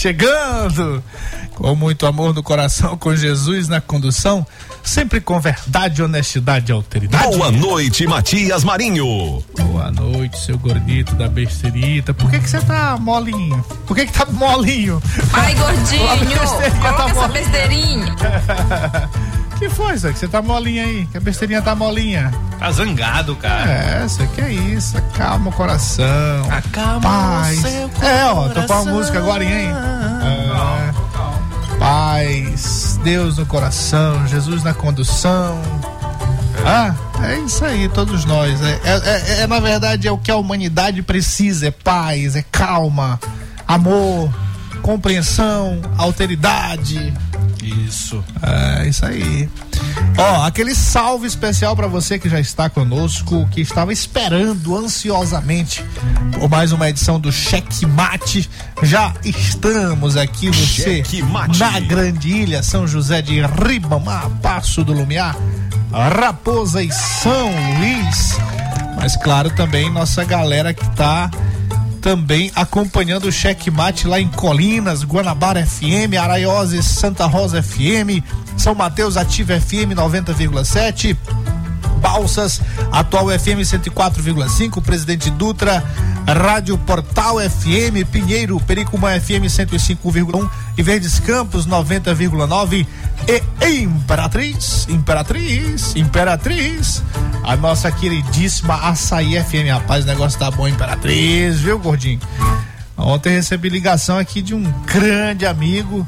Chegando com muito amor no coração, com Jesus na condução, sempre com verdade, honestidade e alteridade. Boa noite, Matias Marinho. Boa noite, seu gordito da besterita. Por que que você tá molinho? Por que que tá molinho? Ai, gordinho, coloca tá essa besteirinha. Que foi, Zé? Que você tá molinha aí? Que a besteirinha tá molinha. Tá zangado, cara. É, isso aqui é isso. Acalma o coração. Acalma Paz. o seu É, ó, tô com a coração. música agora, hein? É. Paz, Deus no coração, Jesus na condução. Ah, é isso aí, todos nós. É, é- é- é, na verdade é o que a humanidade precisa: é paz, é calma, amor, compreensão, alteridade. Isso. É isso aí. Ó, aquele salve especial pra você que já está conosco, que estava esperando ansiosamente por mais uma edição do Cheque Mate. Já estamos aqui, você, na Grande Ilha, São José de Ribamar, Passo do Lumiar, Raposa e São Luís. Mas claro, também nossa galera que tá também acompanhando o Cheque Mate lá em Colinas, Guanabara FM, Araiose, Santa Rosa FM, São Mateus Ativa FM 90,7. Balsas, Atual FM 104,5, Presidente Dutra, Rádio Portal FM, Pinheiro, Pericumã FM 105,1 e Verdes Campos 90,9 e Imperatriz, Imperatriz, Imperatriz, a nossa queridíssima Açaí FM. Rapaz, o negócio tá bom, Imperatriz, viu, gordinho? Ontem recebi ligação aqui de um grande amigo,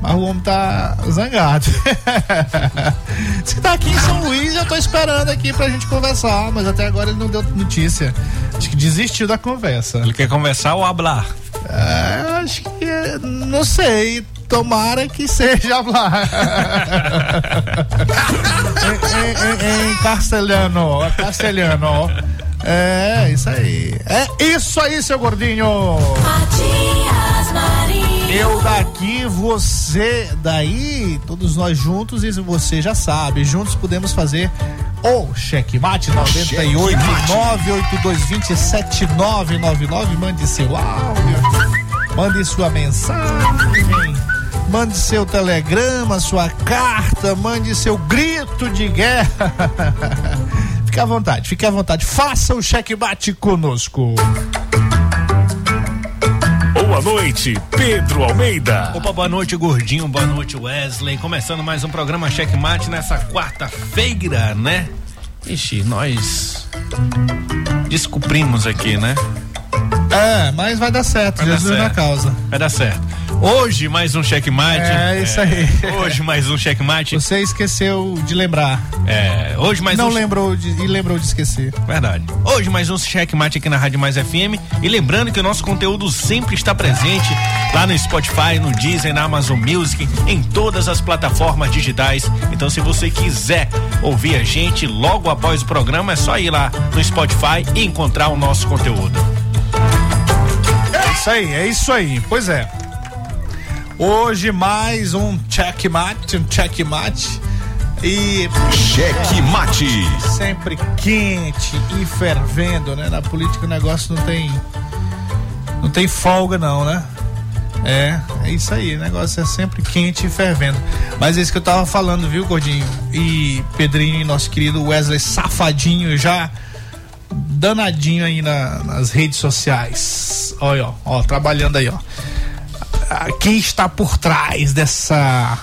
mas o homem tá zangado. Que tá aqui em São Luís eu tô esperando aqui pra gente conversar, mas até agora ele não deu notícia. Acho que desistiu da conversa. Ele quer conversar ou hablar? É, acho que não sei. Tomara que seja lá. em, em, em castelhano, castelhano. É, isso aí. É isso aí, seu gordinho. Eu daqui, você daí, todos nós juntos e você já sabe, juntos podemos fazer o checkmate 98 98220 7999. Mande seu áudio, mande sua mensagem, mande seu telegrama, sua carta, mande seu grito de guerra. Fique à vontade, fique à vontade, faça o checkmate conosco. Boa noite, Pedro Almeida. Opa, boa noite, gordinho. Boa noite, Wesley. Começando mais um programa Checkmate nessa quarta-feira, né? Ixi, nós descobrimos aqui, né? É, mas vai dar certo, Vai dar Jesus na certo. causa. Vai dar certo. Hoje mais um checkmate. É, isso aí. Hoje mais um checkmate. Você esqueceu de lembrar. É, hoje mais não um lembrou de, e lembrou de esquecer. Verdade. Hoje mais um checkmate aqui na Rádio Mais FM. E lembrando que o nosso conteúdo sempre está presente lá no Spotify, no Deezer, na Amazon Music, em todas as plataformas digitais. Então, se você quiser ouvir a gente logo após o programa, é só ir lá no Spotify e encontrar o nosso conteúdo. isso aí, é isso aí. Pois é. Hoje mais um checkmate, um checkmate. E Cheque Mate. sempre quente e fervendo, né? Na política o negócio não tem. Não tem folga, não, né? É, é isso aí, o negócio é sempre quente e fervendo. Mas é isso que eu tava falando, viu, Gordinho? E Pedrinho e nosso querido Wesley Safadinho já danadinho aí na- nas redes sociais. Olha, ó, ó, trabalhando aí, ó. Ah, Quem está por trás dessa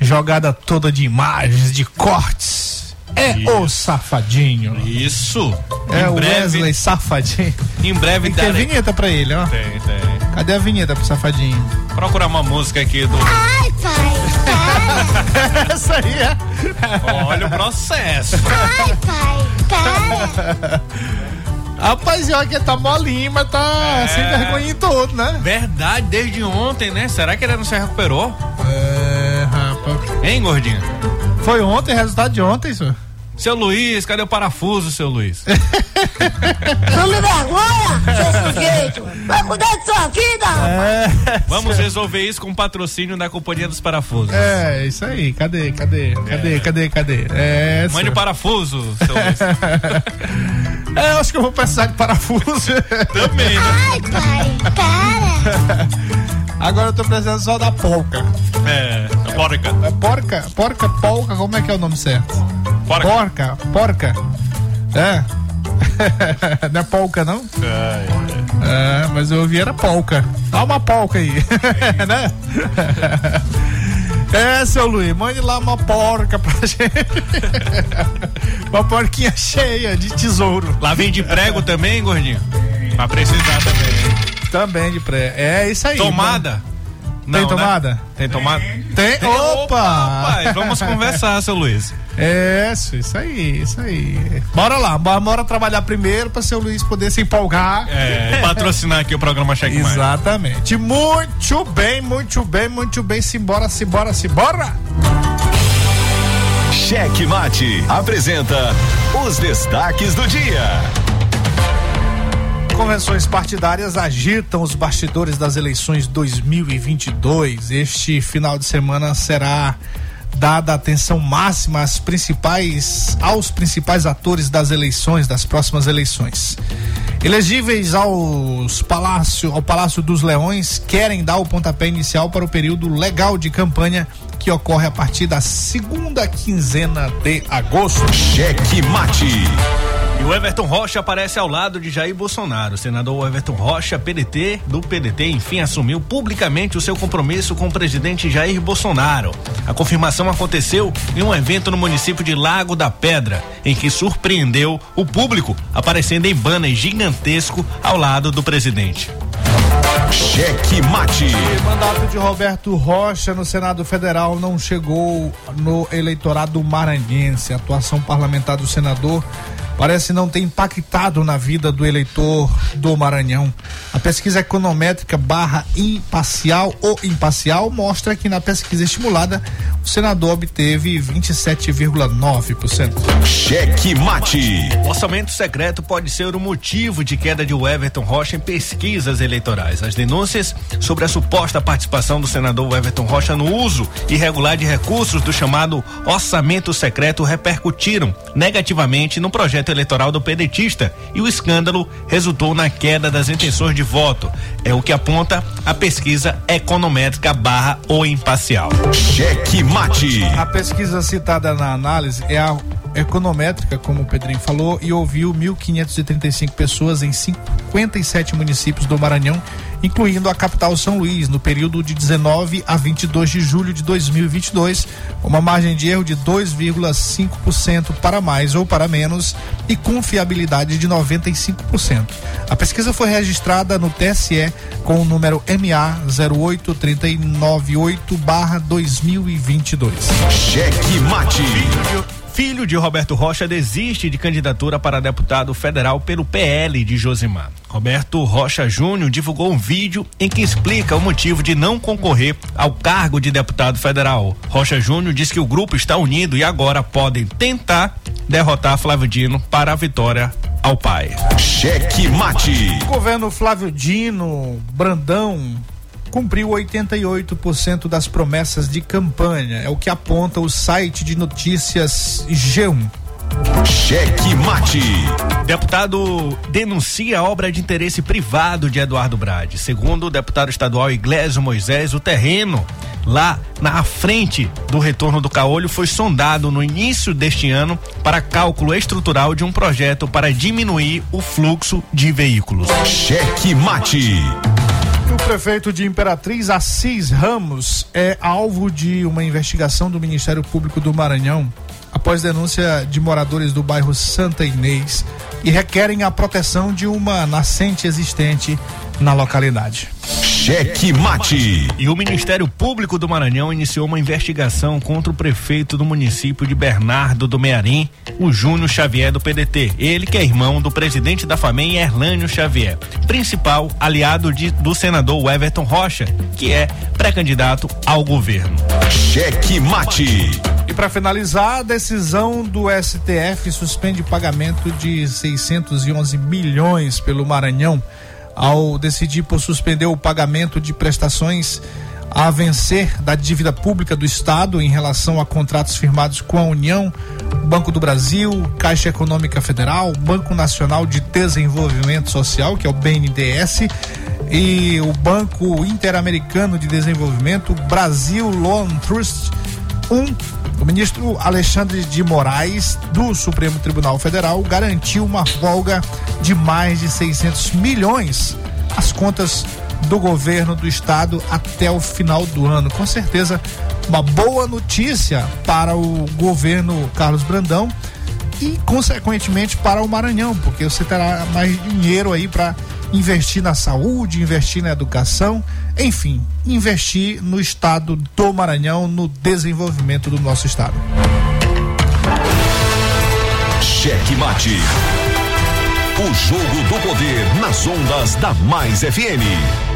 jogada toda de imagens, de cortes? É o Safadinho. Isso. É em o breve, Wesley Safadinho. Em breve Tem darei- vinheta pra ele, ó. Tem, tem. Cadê a vinheta pro Safadinho? Procurar uma música aqui do. Ai, pai, Essa aí é. Olha o processo. ai, pai, para. Rapaz, olha que tá molinho, mas tá É. sem vergonha em todo, né? Verdade, desde ontem, né? Será que ele não se recuperou? É, rapaz. Hein, gordinho? Foi ontem, resultado de ontem, senhor. Seu Luiz, cadê o parafuso, seu Luiz? Não me vergonha, seu sujeito! Vai cuidar de sua vida! É, Vamos resolver isso com o patrocínio da Companhia dos Parafusos. é, isso aí. Cadê, cadê, cadê, cadê, cadê? É, Mande o senhor. parafuso, seu Luiz. É, eu acho que eu vou precisar de parafuso. Também, né? Ai, pai, para. Agora eu tô precisando só da polca. É, porca. É porca? Porca, polca, como é que é o nome certo? Porca. Porca, porca. É. não é polca, não? É, mas eu ouvi era polca. Dá uma polca aí, né? É, seu Luiz, mande lá uma porca pra gente. uma porquinha cheia de tesouro. Lá vem de prego também, gordinho? Pra precisar também. Também de pré. É isso aí. Tomada? Tem Não, né? tomada? Tem tomada? Tem. Tem- Opa! rapaz, vamos conversar, seu Luiz. É, isso, isso aí, isso aí. Bora lá, bora, bora trabalhar primeiro pra seu Luiz poder se empolgar. É, e patrocinar aqui o programa Cheque Mais. Exatamente. Muito bem, muito bem, muito bem. Simbora, simbora, simbora. Cheque Mate apresenta os destaques do dia. Convenções partidárias agitam os bastidores das eleições 2022. Este final de semana será dada atenção máxima às principais, aos principais atores das eleições, das próximas eleições. Elegíveis aos palácio, ao Palácio dos Leões querem dar o pontapé inicial para o período legal de campanha que ocorre a partir da segunda quinzena de agosto. Cheque Mate. E o Everton Rocha aparece ao lado de Jair Bolsonaro. O senador Everton Rocha, PDT, do PDT, enfim, assumiu publicamente o seu compromisso com o presidente Jair Bolsonaro. A confirmação aconteceu em um evento no município de Lago da Pedra, em que surpreendeu o público, aparecendo em banner gigantesco ao lado do presidente. Cheque Mate. O mandato de Roberto Rocha no Senado Federal não chegou no eleitorado maranhense. A atuação parlamentar do senador parece não ter impactado na vida do eleitor do Maranhão. A pesquisa econométrica barra imparcial ou imparcial mostra que na pesquisa estimulada o senador obteve 27,9%. Cheque Mate. O orçamento secreto pode ser o motivo de queda de Everton Rocha em pesquisas eleitorais. As denúncias sobre a suposta participação do senador Everton Rocha no uso irregular de recursos do chamado orçamento secreto repercutiram negativamente no projeto eleitoral do pedetista e o escândalo resultou na queda das intenções de voto. É o que aponta a pesquisa econométrica barra ou imparcial. Cheque Mate. A pesquisa citada na análise é a econométrica, como o Pedrinho falou, e ouviu 1.535 pessoas em 57 municípios do Maranhão, incluindo a capital São Luís, no período de 19 a 22 de julho de 2022, uma margem de erro de 2,5% para mais ou para menos e confiabilidade de 95%. A pesquisa foi registrada no TSE com o número MA 08398/2022. Cheque Mate. Filho de Roberto Rocha desiste de candidatura para deputado federal pelo PL de Josimar. Roberto Rocha Júnior divulgou um vídeo em que explica o motivo de não concorrer ao cargo de deputado federal. Rocha Júnior diz que o grupo está unido e agora podem tentar derrotar Flávio Dino para a vitória ao pai. Cheque mate. O governo Flávio Dino Brandão cumpriu 88% das promessas de campanha. É o que aponta o site de notícias G1. Cheque mate. Deputado denuncia obra de interesse privado de Eduardo Brade. Segundo o deputado estadual Iglesio Moisés, o terreno lá na frente do retorno do Caolho foi sondado no início deste ano para cálculo estrutural de um projeto para diminuir o fluxo de veículos. Cheque mate. O prefeito de Imperatriz, Assis Ramos, é alvo de uma investigação do Ministério Público do Maranhão após denúncia de moradores do bairro Santa Inês e requerem a proteção de uma nascente existente na localidade. Cheque mate. E o Ministério Público do Maranhão iniciou uma investigação contra o prefeito do município de Bernardo do Mearim, o Júnior Xavier do PDT. Ele que é irmão do presidente da FAMEM, Erlânio Xavier, principal aliado de, do senador Everton Rocha, que é pré-candidato ao governo. Cheque mate. E para finalizar, a decisão do STF suspende pagamento de 611 milhões pelo Maranhão ao decidir por suspender o pagamento de prestações a vencer da dívida pública do Estado em relação a contratos firmados com a União, Banco do Brasil, Caixa Econômica Federal, Banco Nacional de Desenvolvimento Social, que é o BNDES, e o Banco Interamericano de Desenvolvimento, Brasil Loan Trust, um o ministro Alexandre de Moraes, do Supremo Tribunal Federal, garantiu uma folga de mais de 600 milhões às contas do governo do estado até o final do ano. Com certeza, uma boa notícia para o governo Carlos Brandão e, consequentemente, para o Maranhão, porque você terá mais dinheiro aí para investir na saúde, investir na educação, enfim, investir no estado do Maranhão, no desenvolvimento do nosso estado. Cheque mate. O jogo do poder nas ondas da Mais FM.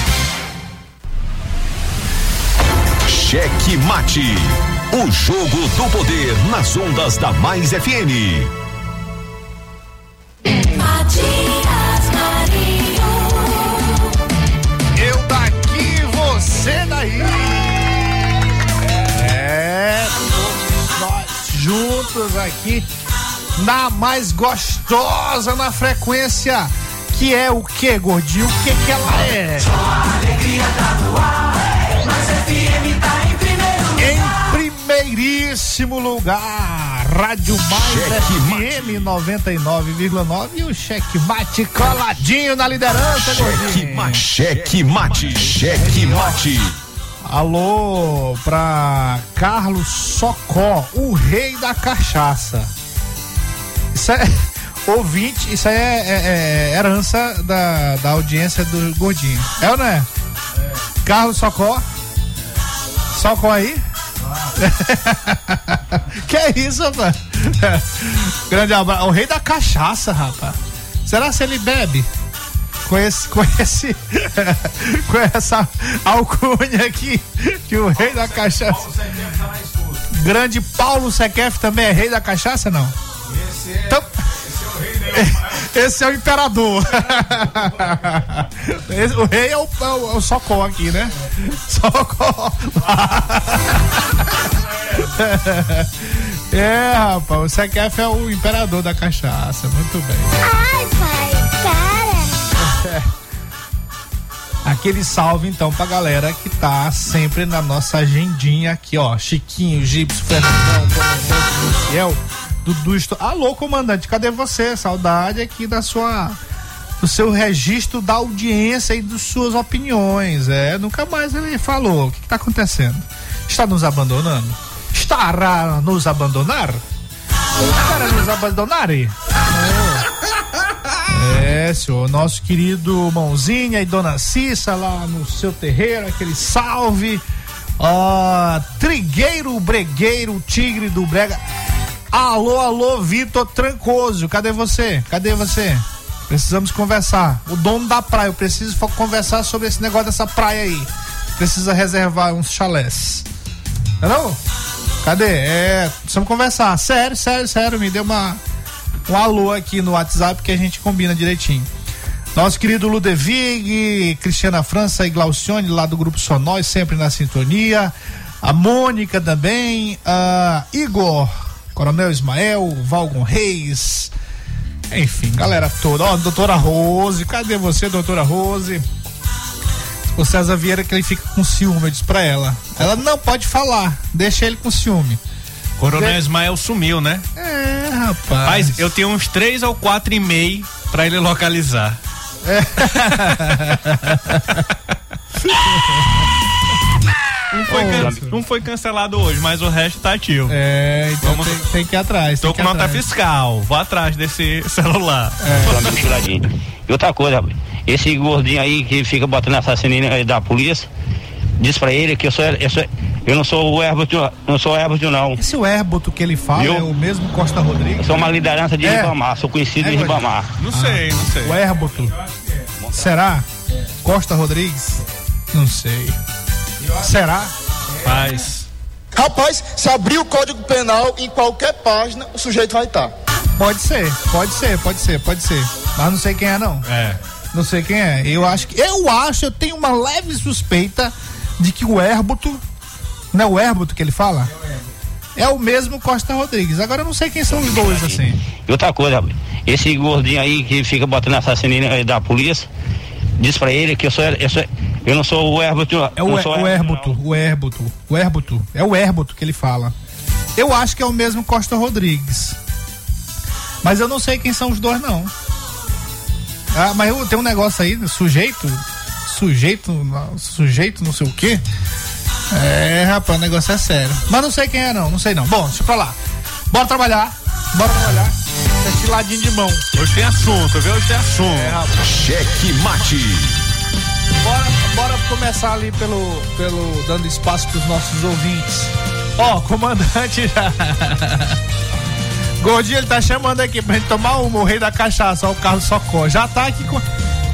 Cheque Mate. O jogo do poder nas ondas da Mais FM. Matias Marinho. Eu daqui, você daí. É, todos nós juntos aqui na mais gostosa na frequência, que é o que, gordinho? O que que ela é? Em primeiríssimo lugar, Rádio Mais Cheque FM 99,9 e o cheque mate coladinho na liderança, Cheque gordinho. Mate. Cheque Mate. Cheque Mate. Alô pra Carlos Socó, o rei da cachaça. Isso é ouvinte, isso aí é, é- é herança da, da audiência do Gordinho. É ou não é? Carlos Socó? Socó aí? que é isso, rapaz? Grande abraço. O rei da cachaça, rapaz. Será se ele bebe? Com esse, com esse, com essa alcunha aqui, que o rei da cachaça. Grande Paulo Sequef também é rei da cachaça, não? Então- esse é o imperador. Esse- o rei é o, é o, é o Socó aqui, né? Socó. É, rapaz, o Sequef é o imperador da cachaça. Muito bem. Ai, pai, para. Aquele salve então pra galera que tá sempre na nossa agendinha aqui, ó. Chiquinho, Gipsy, Fernandão, Dona Dudu. Esto... Alô, comandante, cadê você? Saudade aqui da sua. Do seu registro da audiência e das suas opiniões. É, nunca mais ele falou. O que, que tá acontecendo? Está nos abandonando? Estará nos abandonar? Estará nos abandonar? É, senhor, nosso querido Mãozinha e Dona Cissa lá no seu terreiro, aquele salve. Ó, Trigueiro, Bregueiro, Tigre do Brega. Alô, alô, Vitor Trancoso, cadê você? Cadê você? Precisamos conversar. O dono da praia, eu preciso conversar sobre esse negócio dessa praia aí. Precisa reservar uns chalés. Não? Cadê? É, precisamos conversar. Sério, sério, sério, me deu uma um alô aqui no WhatsApp que a gente combina direitinho. Nosso querido Ludevig, Cristiana França e Glaucione, lá do Grupo Sonóis, sempre na sintonia. A Mônica também, a Igor, Coronel Ismael, Valgon Reis. Enfim, galera toda. Ó, doutora Rose, cadê você, doutora Rose? O César Vieira que ele fica com ciúme, eu disse pra ela. Ela não pode falar, deixa ele com ciúme. Coronel Ismael sumiu, né? É, rapaz. Mas eu tenho uns três ou quatro e-mail pra ele localizar. Um foi, can- um foi cancelado hoje, mas o resto tá ativo. É, então Vamos- tem, tem que ir atrás. Tô com nota atrás. fiscal, vou atrás desse celular. Chiladinho. E outra coisa, esse gordinho aí que fica botando assassino aí da polícia, diz pra ele que eu sou, eu, sou, eu não sou o Herbert, não sou o Herbert não. Esse o Herboto que ele fala Viu? é o mesmo Costa Eu Rodrigues? sou uma liderança de É. Ribamar, sou conhecido É, em Ribamar. Não sei, não sei. O Herboto. Será? Costa Rodrigues? Não sei. Será? Faz. Rapaz, se abrir o Código Penal em qualquer página, o sujeito vai estar. Pode ser, pode ser, pode ser, pode ser. Mas não sei quem é, não. É. Não sei quem é. Eu acho que. Eu acho, eu tenho uma leve suspeita de que o Herboto. Não é o Herboto que ele fala? É o mesmo Costa Rodrigues. Agora eu não sei quem são os dois, assim. E outra coisa, rapaz, esse gordinho aí que fica botando assassino aí da polícia, diz pra ele que eu sou, eu, sou, eu não sou o Herbert, É o, sou o Herboto, o Herboto, o Herboto. É o Herboto que ele fala. Eu acho que é o mesmo Costa Rodrigues. Mas eu não sei quem são os dois, não. Ah, mas eu- tem um negócio aí, sujeito, sujeito, sujeito não sei o quê. É, rapaz, o negócio é sério. Mas não sei quem é, não, não sei não. Bom, deixa pra lá. Bora trabalhar, bora trabalhar. Esse ladinho de mão. Hoje tem assunto, viu? Hoje tem assunto. É, rapaz. Cheque mate. Bora, bora começar ali pelo, pelo dando espaço para os nossos ouvintes. Ó, comandante já. Gordinho, ele tá chamando aqui pra gente tomar uma, o rei da cachaça, ó, o Carlos Socó. Já tá aqui com.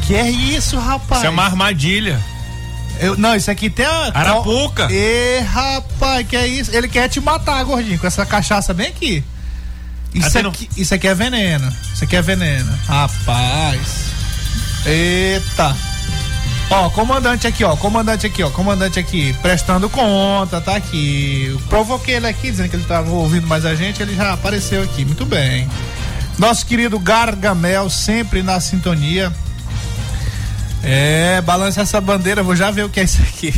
Que é isso, rapaz? Isso é uma armadilha. Eu- não, isso aqui tem a. Arapuca. Ê, rapaz, que é isso? Ele quer te matar, gordinho, com essa cachaça bem aqui. Isso Até aqui, isso aqui é veneno. Isso aqui é veneno. Rapaz. Eita. Ó, comandante aqui, ó. Comandante aqui, ó. Comandante aqui, prestando conta, tá aqui. Eu provoquei ele aqui, dizendo que ele tava ouvindo mais a gente, ele já apareceu aqui. Muito bem. Nosso querido Gargamel, sempre na sintonia. É, balança essa bandeira, vou já ver o que é isso aqui.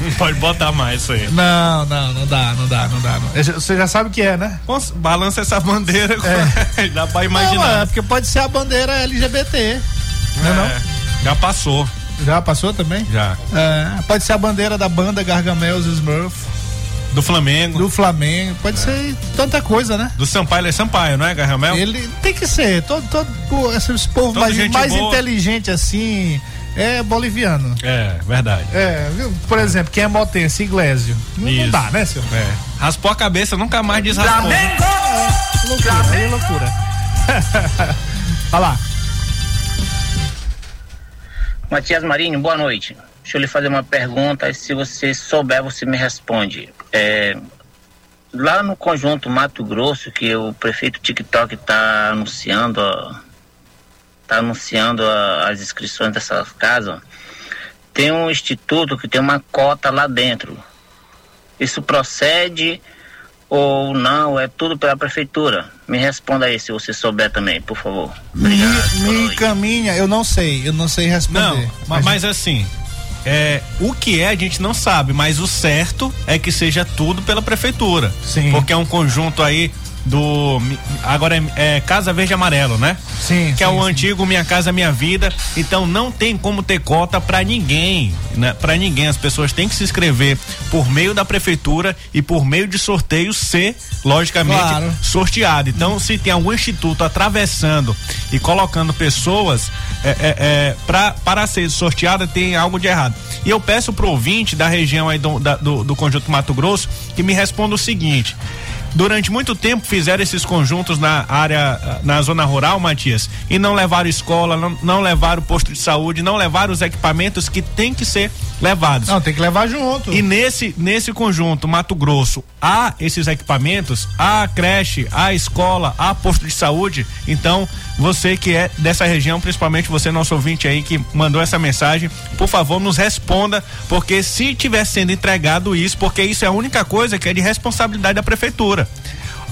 Não pode botar mais isso aí. não, não, não dá, não dá, não dá. Não. Você já sabe o que é, né? Balança essa bandeira, dá pra Não, imaginar. é porque pode ser a bandeira LGBT. Não é, não? É, Já passou, Já passou também? já. É, pode ser a bandeira da banda Gargamel Smurf, Do Flamengo, do, do Flamengo, pode ser tanta coisa, né? Sampaio, ele é Sampaio, não é, Garramel? Ele tem que ser, todo, todo pô, esses povos Todo mais, mais boa. inteligente assim, é boliviano. É, verdade. É, viu? Por exemplo, quem é motense, Iglesio. Não, não Isso. dá, né, senhor? É. Raspou a cabeça, nunca mais desraspou. loucura, aí é loucura. Olha lá. Matias Marinho, boa noite. Deixa eu lhe fazer uma pergunta e se você souber, você me responde. É, lá no conjunto Mato Grosso, que o prefeito TikTok está anunciando, está anunciando a- as inscrições dessa casa, tem um instituto que tem uma cota lá dentro. Isso procede ou não? É tudo pela prefeitura? Me responda aí se você souber também, por favor. Me, me encaminha, eu não sei, eu não sei responder. Não, ma- mas, assim, é, o que é a gente não sabe, mas o certo é que seja tudo pela prefeitura. Sim. Porque é um conjunto aí do. Agora é, é Casa Verde Amarelo, né? Sim. Que é sim, o sim. antigo Minha Casa Minha Vida. Então não tem como ter cota pra ninguém, né? Para ninguém. As pessoas têm que se inscrever por meio da prefeitura e por meio de sorteio ser, logicamente, Claro. sorteado. Então, se tem algum instituto atravessando e colocando pessoas é, é, é, pra, para ser sorteada, tem algo de errado. E eu peço pro ouvinte da região aí do, da- do, do Conjunto Mato Grosso que me responda o seguinte. Durante muito tempo fizeram esses conjuntos na área, na zona rural, Matias, e não levaram escola, não, não levaram posto de saúde, não levaram os equipamentos que tem que ser levados. Não, tem que levar junto. E nesse, nesse conjunto, Mato Grosso, há esses equipamentos, há creche, há escola, há posto de saúde. Então, você que é dessa região, principalmente você, nosso ouvinte aí que mandou essa mensagem, por favor, nos responda, porque se tiver sendo entregado isso, porque isso é a única coisa que é de responsabilidade da prefeitura.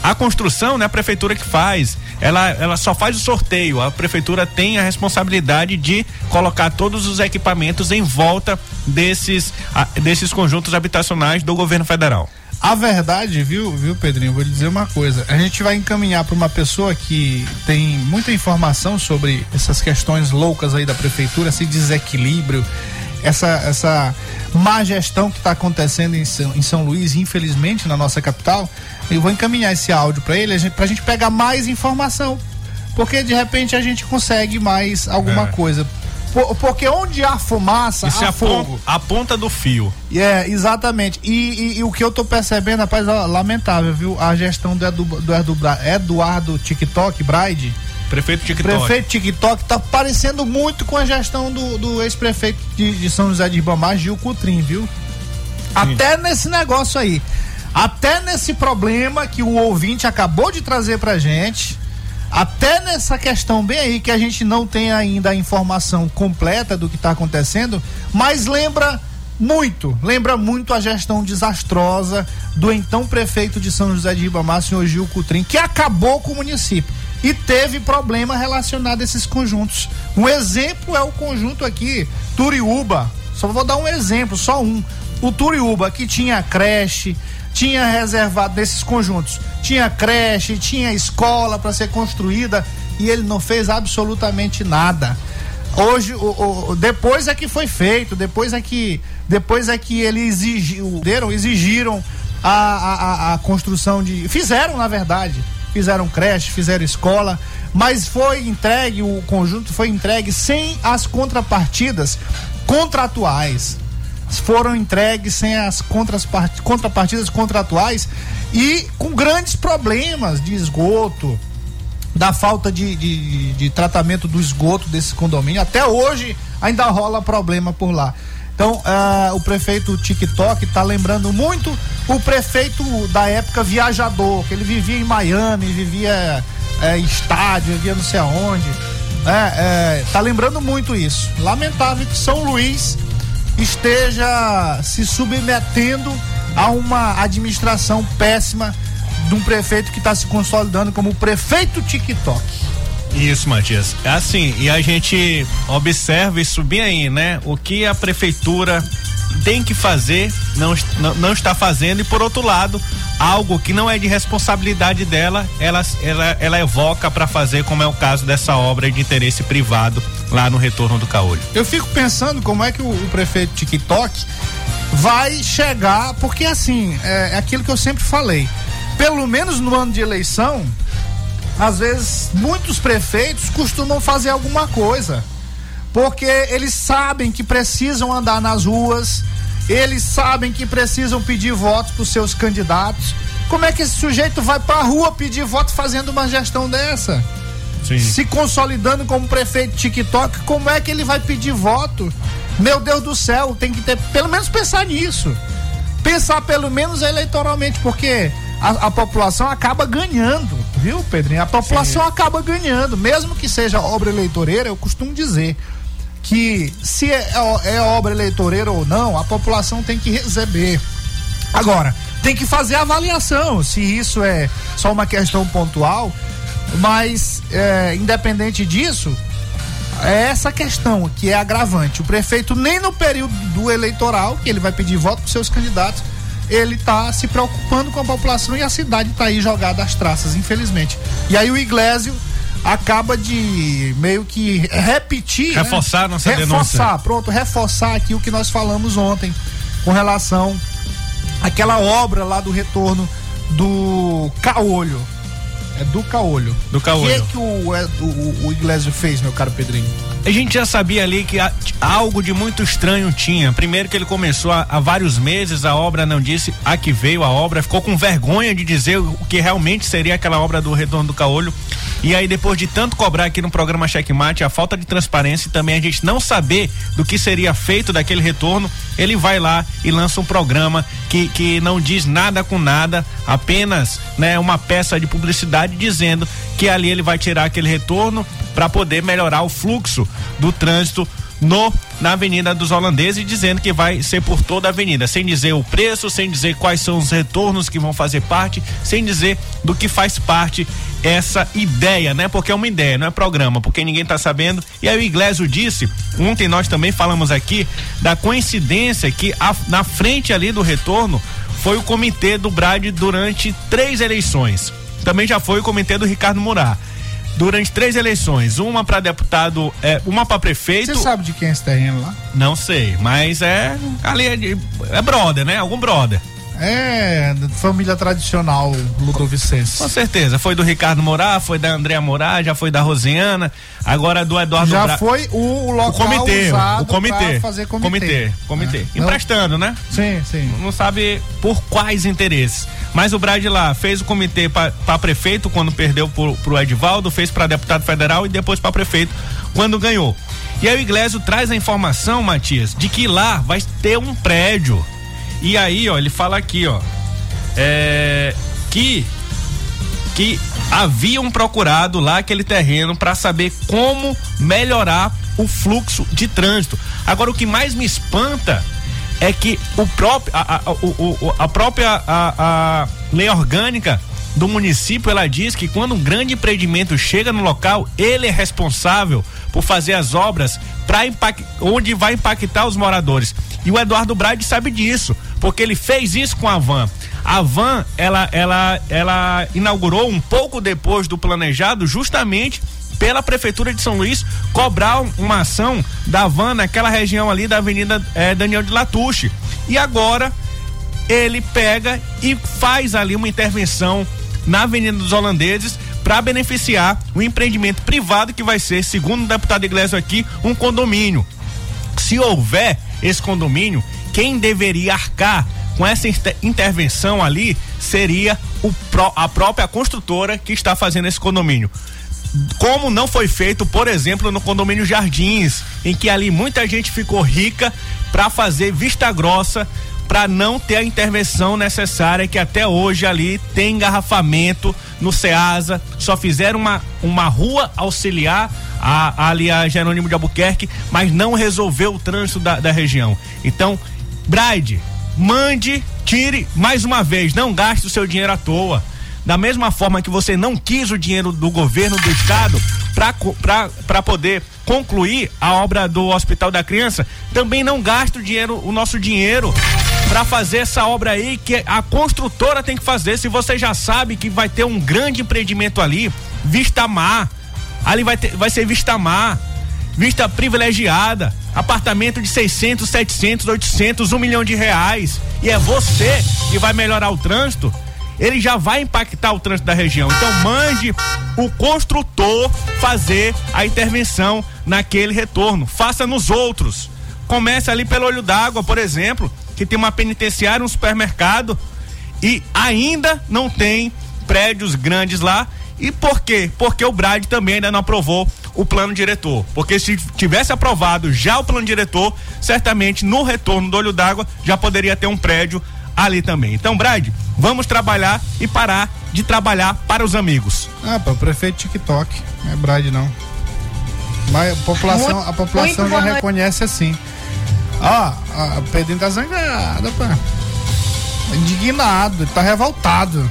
A construção, né, a prefeitura que faz. Ela, ela só faz o sorteio. A prefeitura tem a responsabilidade de colocar todos os equipamentos em volta desses, ah, desses conjuntos habitacionais do governo federal. A verdade, viu, viu, Pedrinho? Vou lhe dizer uma coisa. A gente vai encaminhar para uma pessoa que tem muita informação sobre essas questões loucas aí da prefeitura, esse desequilíbrio, essa, essa má gestão que está acontecendo em São, em São Luís, infelizmente, na nossa capital. Eu vou encaminhar esse áudio para ele, para a gente pegar mais informação. Porque de repente a gente consegue mais alguma É. coisa. Por- porque onde há fumaça, Isso é há a, fogo. a ponta do fio. É, exatamente. E, e- e o que eu tô percebendo, rapaz, ó, lamentável, viu? A gestão do, Edu, do Edu Eduardo TikTok, Bride, Prefeito TikTok. prefeito TikTok, tá parecendo muito com a gestão do, do ex-prefeito de, de São José de Ribamar, Gil Cutrim, viu? Até nesse negócio aí. Até nesse problema que o ouvinte acabou de trazer pra gente. Até nessa questão bem aí que a gente não tem ainda a informação completa do que está acontecendo, mas lembra muito, lembra muito a gestão desastrosa do então prefeito de São José de Ribamar, senhor Gil Cutrim, que acabou com o município e teve problema relacionado a esses conjuntos. Um exemplo é o conjunto aqui, Turiúba. Só vou dar um exemplo, só um. O Turiúba, que tinha creche, tinha reservado nesses conjuntos, tinha creche, tinha escola para ser construída e ele não fez absolutamente nada. Hoje, o, o- depois é que foi feito, depois é que, depois é que ele exigiu, deram, exigiram a, a, a- a construção de, fizeram na verdade, fizeram creche, fizeram escola, mas foi entregue, o conjunto foi entregue sem as contrapartidas contratuais foram entregues sem as contrapartidas contratuais e com grandes problemas de esgoto, da falta de, de, de tratamento do esgoto desse condomínio. Até hoje ainda rola problema por lá. Então, ah, o prefeito TikTok está lembrando muito o prefeito da época viajador, que ele vivia em Miami, vivia em estádio, vivia não sei aonde. É, é, tá lembrando muito isso. Lamentável que São Luís esteja se submetendo a uma administração péssima de um prefeito que está se consolidando como prefeito TikTok. Isso, Matias. É assim, e a gente observa isso bem aí, né? O que a prefeitura tem que fazer, não, não, não está fazendo, e por outro lado, algo que não é de responsabilidade dela, ela, ela, ela evoca para fazer, como é o caso dessa obra de interesse privado lá no retorno do Caolho. Eu fico pensando como é que o, o prefeito TikTok vai chegar, porque assim, é, é aquilo que eu sempre falei. Pelo menos no ano de eleição, às vezes muitos prefeitos costumam fazer alguma coisa. Porque eles sabem que precisam andar nas ruas, eles sabem que precisam pedir votos para os seus candidatos. Como é que esse sujeito vai pra rua pedir voto fazendo uma gestão dessa? Se consolidando como prefeito TikTok, como é que ele vai pedir voto? Meu Deus do céu, tem que ter, pelo menos pensar nisso. Pensar pelo menos eleitoralmente, porque a, a população acaba ganhando, viu, Pedrinho? A população acaba ganhando, mesmo que seja obra eleitoreira, eu costumo dizer que se é, é obra eleitoreira ou não, a população tem que receber. Agora, tem que fazer a avaliação se isso é só uma questão pontual, mas é, independente disso, é essa questão que é agravante. O prefeito, nem no período do eleitoral, que ele vai pedir voto para seus candidatos, ele está se preocupando com a população e a cidade está aí jogada às traças, infelizmente. E aí o Iglesio acaba de meio que repetir. né? Reforçar nossa reforçar, denúncia. pronto, reforçar aqui o que nós falamos ontem com relação àquela obra lá do retorno do Caolho. É do Caolho. Do Caolho. O que, é que o, é, o, o Iglesio fez, meu caro Pedrinho? A gente já sabia ali que a- algo de muito estranho tinha. Primeiro que ele começou há, há vários meses, a obra não disse a que veio a obra, ficou com vergonha de dizer o que realmente seria aquela obra do Retorno do Caolho. E aí, depois de tanto cobrar aqui no programa Checkmate, a falta de transparência e também a gente não saber do que seria feito daquele retorno, ele vai lá e lança um programa que, que não diz nada com nada, apenas né, uma peça de publicidade dizendo que ali ele vai tirar aquele retorno para poder melhorar o fluxo do trânsito no na Avenida dos Holandeses, dizendo que vai ser por toda a avenida, sem dizer o preço, sem dizer quais são os retornos que vão fazer parte, sem dizer do que faz parte essa ideia, né? Porque é uma ideia, não é programa, porque ninguém tá sabendo. E aí o Iglesio disse, ontem nós também falamos aqui da coincidência que a- na frente ali do retorno foi o comitê do Brad durante três eleições. Também já foi o comitê do Ricardo Murat. Durante três eleições, uma para deputado, é, uma para prefeito. Você sabe de quem é esse terreno lá? Não sei, mas é ali é, é brother, né? Algum brother. É, família tradicional Ludovicense. Com certeza. Foi do Ricardo Morá, foi da Andréa Morá, já foi da Rosiana, agora do Eduardo Já Bra- foi o, o o local comitê, o comitê, pra fazer comitê. comitê, comitê. É. Emprestando, né? Sim, sim. Não sabe por quais interesses. Mas o Brad lá fez o comitê para prefeito quando perdeu pro, pro Edvaldo, fez para deputado federal e depois para prefeito quando ganhou. E aí o Iglesio traz a informação, Matias, de que lá vai ter um prédio. E aí, ó, ele fala aqui, ó, é, que que haviam procurado lá aquele terreno para saber como melhorar o fluxo de trânsito. Agora o que mais me espanta é que o próprio a, a, o- a própria a, a lei orgânica do município ela diz que quando um grande empreendimento chega no local ele é responsável por fazer as obras para onde vai impactar os moradores e o Eduardo Brade sabe disso porque ele fez isso com a van a van ela ela ela inaugurou um pouco depois do planejado justamente pela prefeitura de São Luís cobrar um- uma ação da van naquela região ali da Avenida eh, Daniel de Latuche. E agora ele pega e faz ali uma intervenção na Avenida dos Holandeses para beneficiar o empreendimento privado que vai ser, segundo o deputado Iglesias aqui, um condomínio. Se houver esse condomínio, quem deveria arcar com essa inter- intervenção ali seria pró- a própria construtora que está fazendo esse condomínio como não foi feito, por exemplo, no condomínio Jardins, em que ali muita gente ficou rica para fazer vista grossa para não ter a intervenção necessária que até hoje ali tem engarrafamento no Ceasa, só fizeram uma, uma rua auxiliar a, ali a Jerônimo de Albuquerque, mas não resolveu o trânsito da, da região. Então, Bride, mande, tire mais uma vez, não gaste o seu dinheiro à toa. Da mesma forma que você não quis o dinheiro do governo do estado para poder concluir a obra do Hospital da Criança, também não gasta o dinheiro, o nosso dinheiro para fazer essa obra aí que a construtora tem que fazer. Se você já sabe que vai ter um grande empreendimento ali, Vista Mar, ali vai ter, vai ser Vista Mar, vista privilegiada, apartamento de 600, 700, 800, um milhão de reais. E é você que vai melhorar o trânsito. Ele já vai impactar o trânsito da região. Então mande o construtor fazer a intervenção naquele retorno. Faça nos outros. Comece ali pelo olho d'água, por exemplo, que tem uma penitenciária, um supermercado e ainda não tem prédios grandes lá. E por quê? Porque o Brad também ainda não aprovou o plano diretor. Porque se tivesse aprovado já o plano diretor, certamente no retorno do olho d'água já poderia ter um prédio ali também. Então, Brad, vamos trabalhar e parar de trabalhar para os amigos. Ah, pô, prefeito TikTok. Não é Brad, não. Mas a população, Muito- a população já boa reconhece assim. Ó, a Pedrinho tá zangado, pá. Indignado, ele tá revoltado.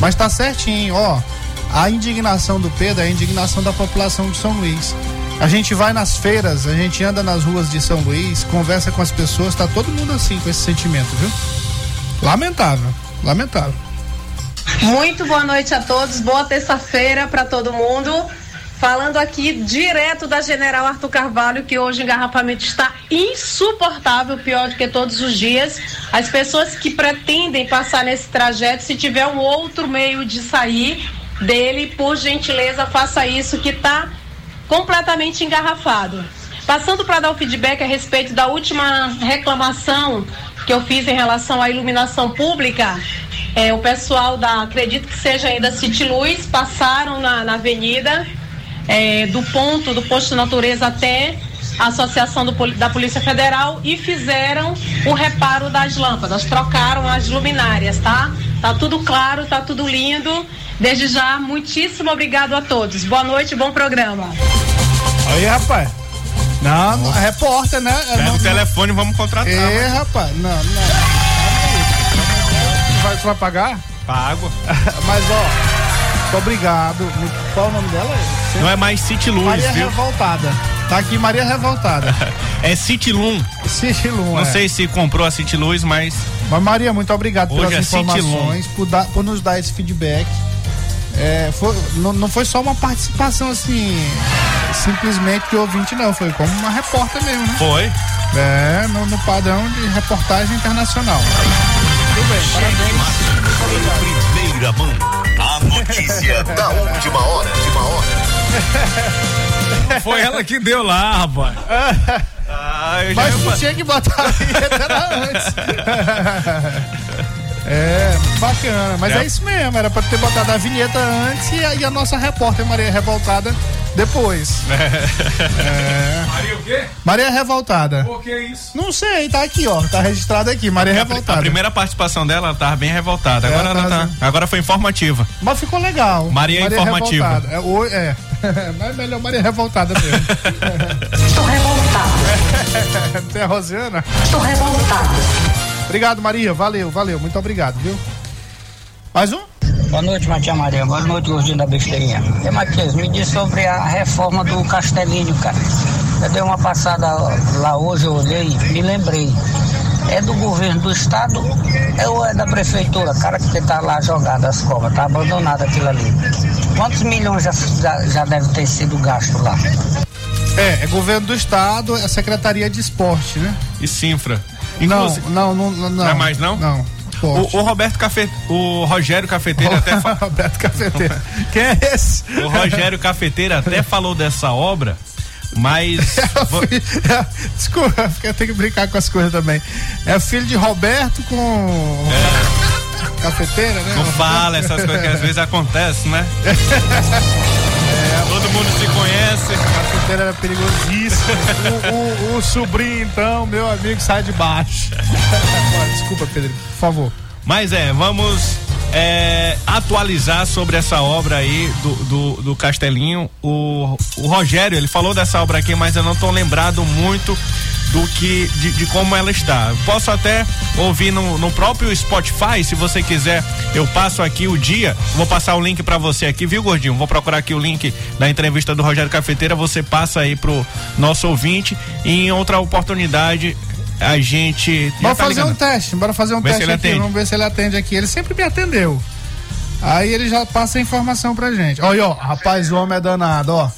Mas tá certinho, ó. A indignação do Pedro é a indignação da população de São Luís. A gente vai nas feiras, a gente anda nas ruas de São Luís, conversa com as pessoas, tá todo mundo assim com esse sentimento, viu? Lamentável, lamentável. Muito boa noite a todos, boa terça-feira para todo mundo. Falando aqui direto da General Arthur Carvalho, que hoje o engarrafamento está insuportável, pior do que todos os dias. As pessoas que pretendem passar nesse trajeto, se tiver um outro meio de sair dele, por gentileza, faça isso que está completamente engarrafado. Passando para dar o feedback a respeito da última reclamação que eu fiz em relação à iluminação pública, é, o pessoal da, acredito que seja ainda City Luz, passaram na, na avenida, é, do ponto do posto natureza até a Associação do da Polícia Federal e fizeram o reparo das lâmpadas, trocaram as luminárias, tá? Tá tudo claro, tá tudo lindo. Desde já, muitíssimo obrigado a todos. Boa noite, bom programa. Aí, rapaz. Não, não, é repórter, né? É, Pega não- o telefone, vamos contratar. É, rapaz, não, não. Vai, tu vai pagar? Pago. Mas, ó, muito obrigado. Qual o nome dela? Não é mais City Luz, Maria viu? Revoltada. Tá aqui Maria Revoltada. É City Lum. City Lum, Não é. sei se comprou a City Luz, mas Mas, Maria, muito obrigado Hoje pelas é informações, por, dar- por nos dar esse feedback. É, foi, não, não foi só uma participação assim, simplesmente de ouvinte, não. Foi como uma repórter mesmo, né? foi. É, no, no padrão de reportagem internacional. Tudo bem, parabéns. Em primeira mão, a notícia da última hora. Última hora. Foi ela que deu lá, rapaz. Ah, eu já Mas fa- tinha que botar a vinheta antes. É, bacana. Mas Já- é isso mesmo, era pra ter botado a vinheta antes e a, e a nossa repórter Maria Revoltada depois. É. Maria o quê? Maria Revoltada. Por que isso? Não sei, tá aqui, ó. Tá registrado aqui, Maria a, pri- a Revoltada. primeira participação dela, ela tava bem revoltada. É, Agora ela tá- tá. Agora foi informativa. Mas ficou legal. Maria Informativa. Revoltada. É, o- é. Mas melhor Maria Revoltada mesmo. Estou revoltada. Tem a Rosiana? Estou revoltada. Obrigado, Maria. Valeu, valeu. Muito obrigado, viu? Mais um? Boa noite, Matia Maria. Boa noite, gordinho da besteirinha. E Matias, me diz sobre a reforma do Castelinho, cara. Eu dei uma passada lá hoje, eu olhei, me lembrei. É do governo do estado é ou é da prefeitura? Cara, que tá lá jogado as cobras, tá abandonado aquilo ali. Quantos milhões já, já, já deve ter sido gasto lá? É, é governo do estado, é Secretaria de Esporte, né? E Sinfra. Não, Inclusive- não, não, não. Não é mais, não? Não. O, o Roberto Cafe... O Rogério Cafeteiro até fa- Roberto Cafeteiro. Quem é esse? O Rogério Cafeteiro até falou dessa obra, mas vo- Desculpa, porque eu tenho que brincar com as coisas também. É filho de Roberto com. Cafeteira, né? não fala essas coisas que às vezes acontecem, né? Mundo se conhece. Cafeteira era perigosíssimo. o, o- o sobrinho, então, meu amigo, sai de baixo. Desculpa, Pedro, por favor. Mas é, vamos é, atualizar sobre essa obra aí do, do, do Castelinho. O, o Rogério, ele falou dessa obra aqui, mas eu não tô lembrado muito do que de, de como ela está. Posso até ouvir no, no próprio Spotify, se você quiser, eu passo aqui o dia, vou passar o link pra você aqui, viu, gordinho? Vou procurar aqui o link da entrevista do Rogério Cafeteira, você passa aí pro nosso ouvinte e em outra oportunidade a gente Bora tá fazer ligando. um teste, bora fazer um Vê teste aqui, vamos ver se ele atende aqui. Ele sempre me atendeu. Aí ele já passa a informação pra gente. Olha, ó, rapaz, o homem é danado, ó.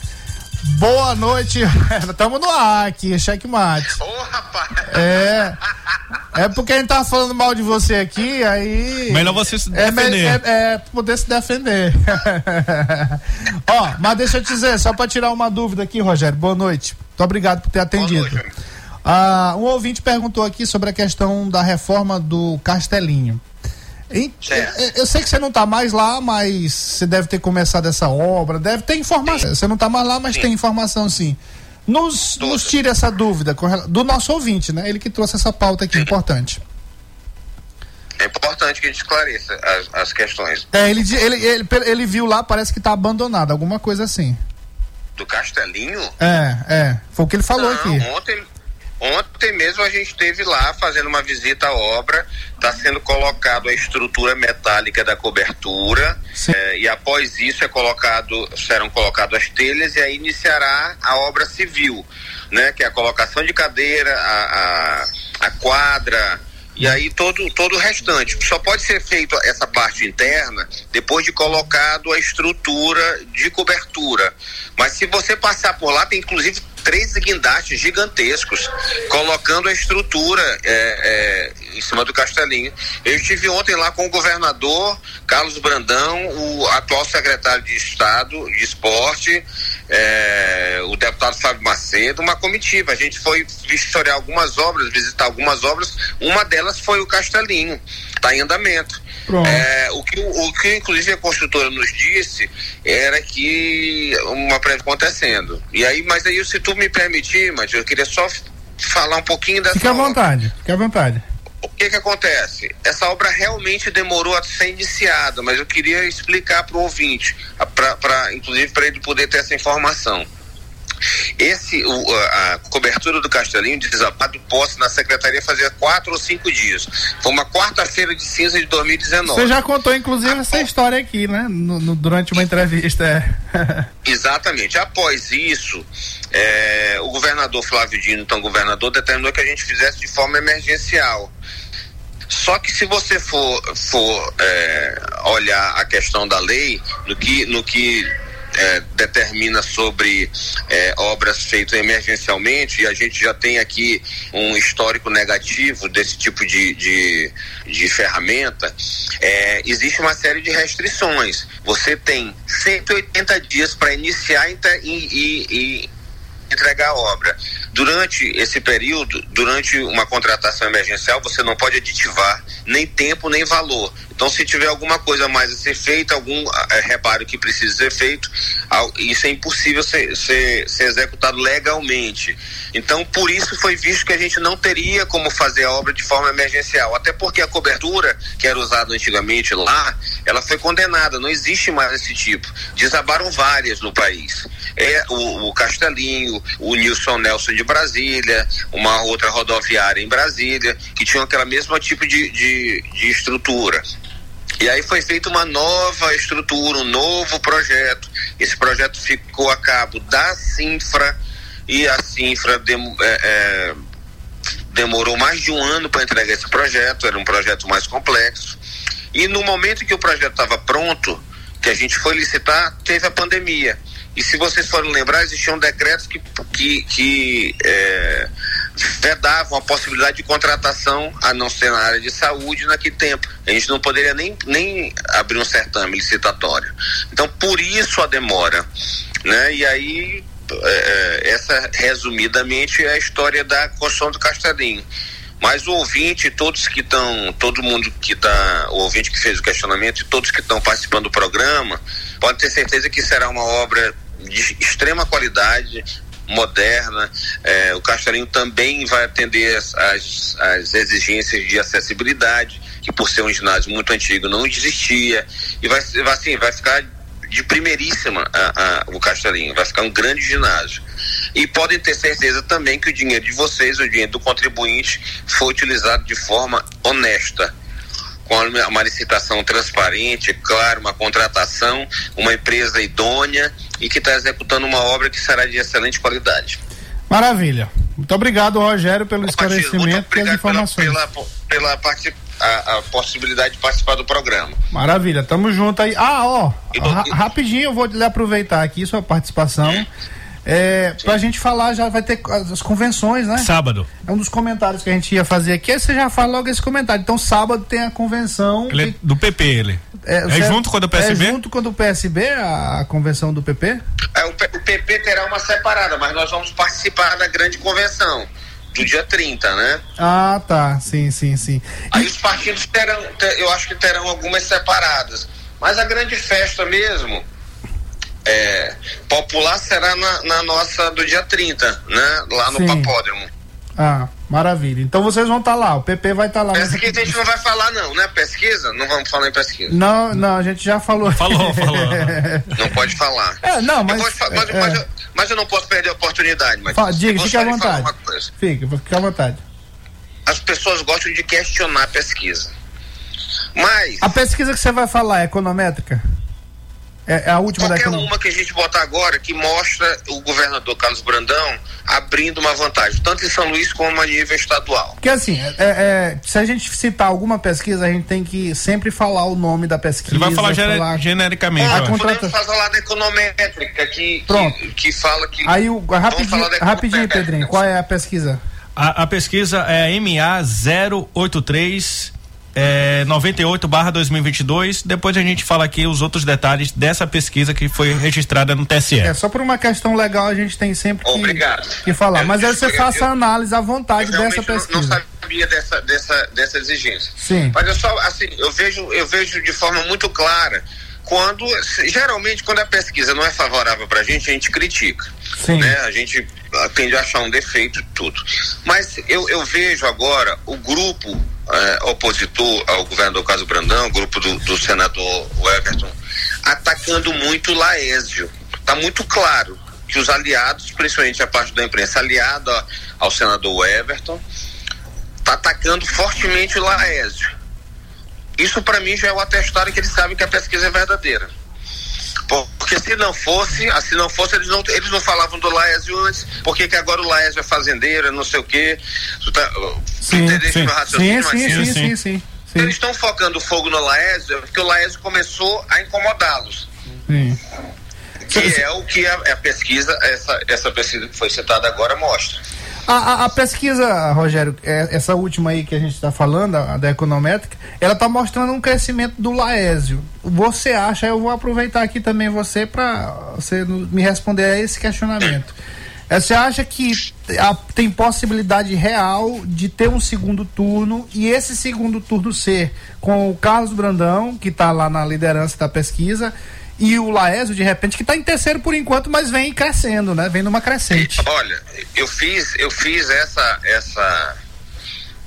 Boa noite, estamos no ar aqui, checkmate. Ô, rapaz. É. É porque a gente tava falando mal de você aqui, aí. Melhor você se É, defender. é, é poder se defender. Ó, mas deixa eu te dizer, só pra tirar uma dúvida aqui, Rogério. Boa noite. Muito obrigado por ter atendido. Ah, um ouvinte perguntou aqui sobre a questão da reforma do Castelinho. Em- eu, eu sei que você não tá mais lá, mas você deve ter começado essa obra, deve ter informação. Você não tá mais lá, mas tem informação sim. Nos, nos tire essa dúvida do nosso ouvinte, né? Ele que trouxe essa pauta aqui importante. É importante que a gente esclareça as, as questões É, ele, ele, ele, ele viu lá, parece que tá abandonado, alguma coisa assim. do Castelinho. É, é. Foi o que ele falou Não, aqui. Ontem, ontem mesmo a gente esteve lá fazendo uma visita à obra. Está sendo colocado a estrutura metálica da cobertura eh, e após isso é colocado, serão colocadas as telhas e aí iniciará a obra civil, né? Que é a colocação de cadeira, a, a, a quadra. E aí todo, todo o restante. Só pode ser feito essa parte interna depois de colocado a estrutura de cobertura. Mas se você passar por lá, tem inclusive três guindastes gigantescos colocando a estrutura é, é, em cima do castelinho. Eu estive ontem lá com o governador Carlos Brandão, o atual secretário de Estado de Esporte, é, o deputado Fábio Macedo, uma comitiva. A gente foi vistoriar algumas obras, visitar algumas obras. Uma delas foi o Castelinho, está em andamento. É, o, que, o que inclusive a construtora nos disse era que uma prévia acontecendo. E aí, mas aí se tu me permitir, mas eu queria só falar um pouquinho dessa Fique à obra. vontade, fique à vontade. O que que acontece? Essa obra realmente demorou a ser iniciada, mas eu queria explicar para o ouvinte, pra, pra- inclusive para ele poder ter essa informação. Esse, o- a, a cobertura do Castelinho de desabado posse na secretaria fazia quatro ou cinco dias. Foi uma quarta-feira de cinza de 2019. Você já contou, inclusive, essa história aqui, né? No- no- durante uma entrevista. é. Exatamente. Após isso, é, o governador Flávio Dino, então governador, determinou que a gente fizesse de forma emergencial. Só que se você for, for é, olhar a questão da lei, no que, no que é, determina sobre é, obras feitas emergencialmente, e a gente já tem aqui um histórico negativo desse tipo de, de, de ferramenta, é, existe uma série de restrições. Você tem 180 dias para iniciar e, e- e entregar a obra. Durante esse período, durante uma contratação emergencial, você não pode aditivar nem tempo nem valor. Então, se tiver alguma coisa mais a ser feita, algum eh, reparo que precise ser feito, isso é impossível ser, ser, ser executado legalmente. Então, por isso foi visto que a gente não teria como fazer a obra de forma emergencial. Até porque a cobertura que era usada antigamente lá, ela foi condenada, não existe mais esse tipo. Desabaram várias no país. É o, o Castelinho, o Nilson Nelson de Brasília, uma outra rodoviária em Brasília, que tinham aquela mesma tipo de, de, de estrutura. E aí foi feita uma nova estrutura, um novo projeto. Esse projeto ficou a cabo da Sinfra e a Sinfra dem- é, é, demorou mais de um ano para entregar esse projeto, era um projeto mais complexo. E no momento que o projeto estava pronto, que a gente foi licitar, teve a pandemia. E se vocês forem lembrar, existiam decretos que, que, que é, vedavam a possibilidade de contratação, a não ser na área de saúde, naquele tempo. A gente não poderia nem, nem abrir um certame licitatório. Então, por isso a demora. Né? E aí, é, essa resumidamente é a história da construção do Castelinho. Mas o ouvinte, todos que estão, todo mundo que está, o ouvinte que fez o questionamento e todos que estão participando do programa, pode ter certeza que será uma obra de extrema qualidade, moderna. Eh, o Castelinho também vai atender as, as, as exigências de acessibilidade, que por ser um ginásio muito antigo não existia. E vai, vai, assim, vai ficar de primeiríssima a- a- o Castelinho, vai ficar um grande ginásio. E podem ter certeza também que o dinheiro de vocês, o dinheiro do contribuinte, foi utilizado de forma honesta. Com uma licitação transparente, claro, uma contratação, uma empresa idônea e que está executando uma obra que será de excelente qualidade. Maravilha. Muito obrigado, Rogério, pelo esclarecimento e as informações. Pela, pela parti- a, a possibilidade de participar do programa. Maravilha, tamo junto aí. Ah, ó, ra- rapidinho eu vou lhe aproveitar aqui sua participação. É, pra gente falar, já vai ter as convenções, né? Sábado. É um dos comentários que a gente ia fazer aqui. Aí você já fala logo esse comentário. Então, sábado tem a convenção. Ele é do PP, ele. É, você- junto com a do PSB? É junto com a do PSB, a, a convenção do PP? É, o, P- o PP terá uma separada, mas nós vamos participar da grande convenção. do dia 30, né? Ah, tá. Sim, sim, sim. Aí os partidos terão, ter- eu acho que terão algumas separadas. Mas a grande festa mesmo, é, popular será na, na nossa do dia 30, né? Lá no Sim. Papódromo. Ah, maravilha. Então vocês vão estar lá, o PP vai estar lá. nessa- Pesquisa a gente não vai falar não, né? Pesquisa? Não vamos falar em pesquisa. Não, não, a gente já falou. Falou, falou. Não pode falar. É, não, mas. Eu posso mas, é, mas é. eu, mas eu não posso perder a oportunidade. Mas Fa- diga, eu fique à vontade. Fica, fica à vontade. As pessoas gostam de questionar a pesquisa. Mas A pesquisa que você vai falar é econométrica? É, é a última qualquer uma que a gente botar agora que mostra o governador Carlos Brandão abrindo uma vantagem, tanto em São Luís como a nível estadual. Porque assim, é- é- se a gente citar alguma pesquisa, a gente tem que sempre falar o nome da pesquisa. Ele vai falar gene- genericamente. A eu acho. contrata- Podemos falar da econométrica que, Pronto. que, que fala que. Aí, o, rapidinho, falar rapidinho. Pedrinho, qual é a pesquisa? A, a pesquisa é MA 083 é, 98 barra 2022. Depois a gente fala aqui os outros detalhes dessa pesquisa que foi registrada no TSE. É, só por uma questão legal a gente tem sempre que, Obrigado. que falar. Eu- Mas aí você eu- faça eu- a análise à vontade dessa realmente não- pesquisa. não sabia dessa, dessa, dessa exigência. Sim. Mas eu só, assim, eu vejo, eu vejo de forma muito clara quando, geralmente, quando a pesquisa não é favorável pra gente, a gente critica. Sim. Né? A gente tende a achar um defeito e tudo. Mas eu, eu vejo agora o grupo eh, opositor ao governador Caso Brandão, grupo do, do senador Everton, atacando muito Laésio. Está muito claro que os aliados, principalmente a parte da imprensa aliada ao senador Everton, está atacando fortemente Laésio. Isso para mim já é o atestado que eles sabem que a pesquisa é verdadeira. Porque se não fosse, ah, se não fosse, eles não, eles não falavam do Laésio antes, porque que agora o Laésio é fazendeiro, é não sei o quê. Tá, Sim, sim. Sim, sim, sim, sim, sim, sim. Eles estão focando o fogo no Laésio porque o Laésio começou a incomodá-los. Sim. Que é o que a, a pesquisa, essa, essa pesquisa que foi citada agora mostra. A, a- a pesquisa, Rogério, é- essa última aí que a gente está falando, a, a da econométrica, ela está mostrando um crescimento do Laésio. Você acha, eu vou aproveitar aqui também você para você me responder a esse questionamento. É, Você acha que tem possibilidade real de ter um segundo turno e esse segundo turno ser com o Carlos Brandão, que está lá na liderança da pesquisa, e o Laésio, de repente, que está em terceiro por enquanto, mas vem crescendo, né? Vem numa crescente. Olha, eu fiz, eu fiz essa, essa,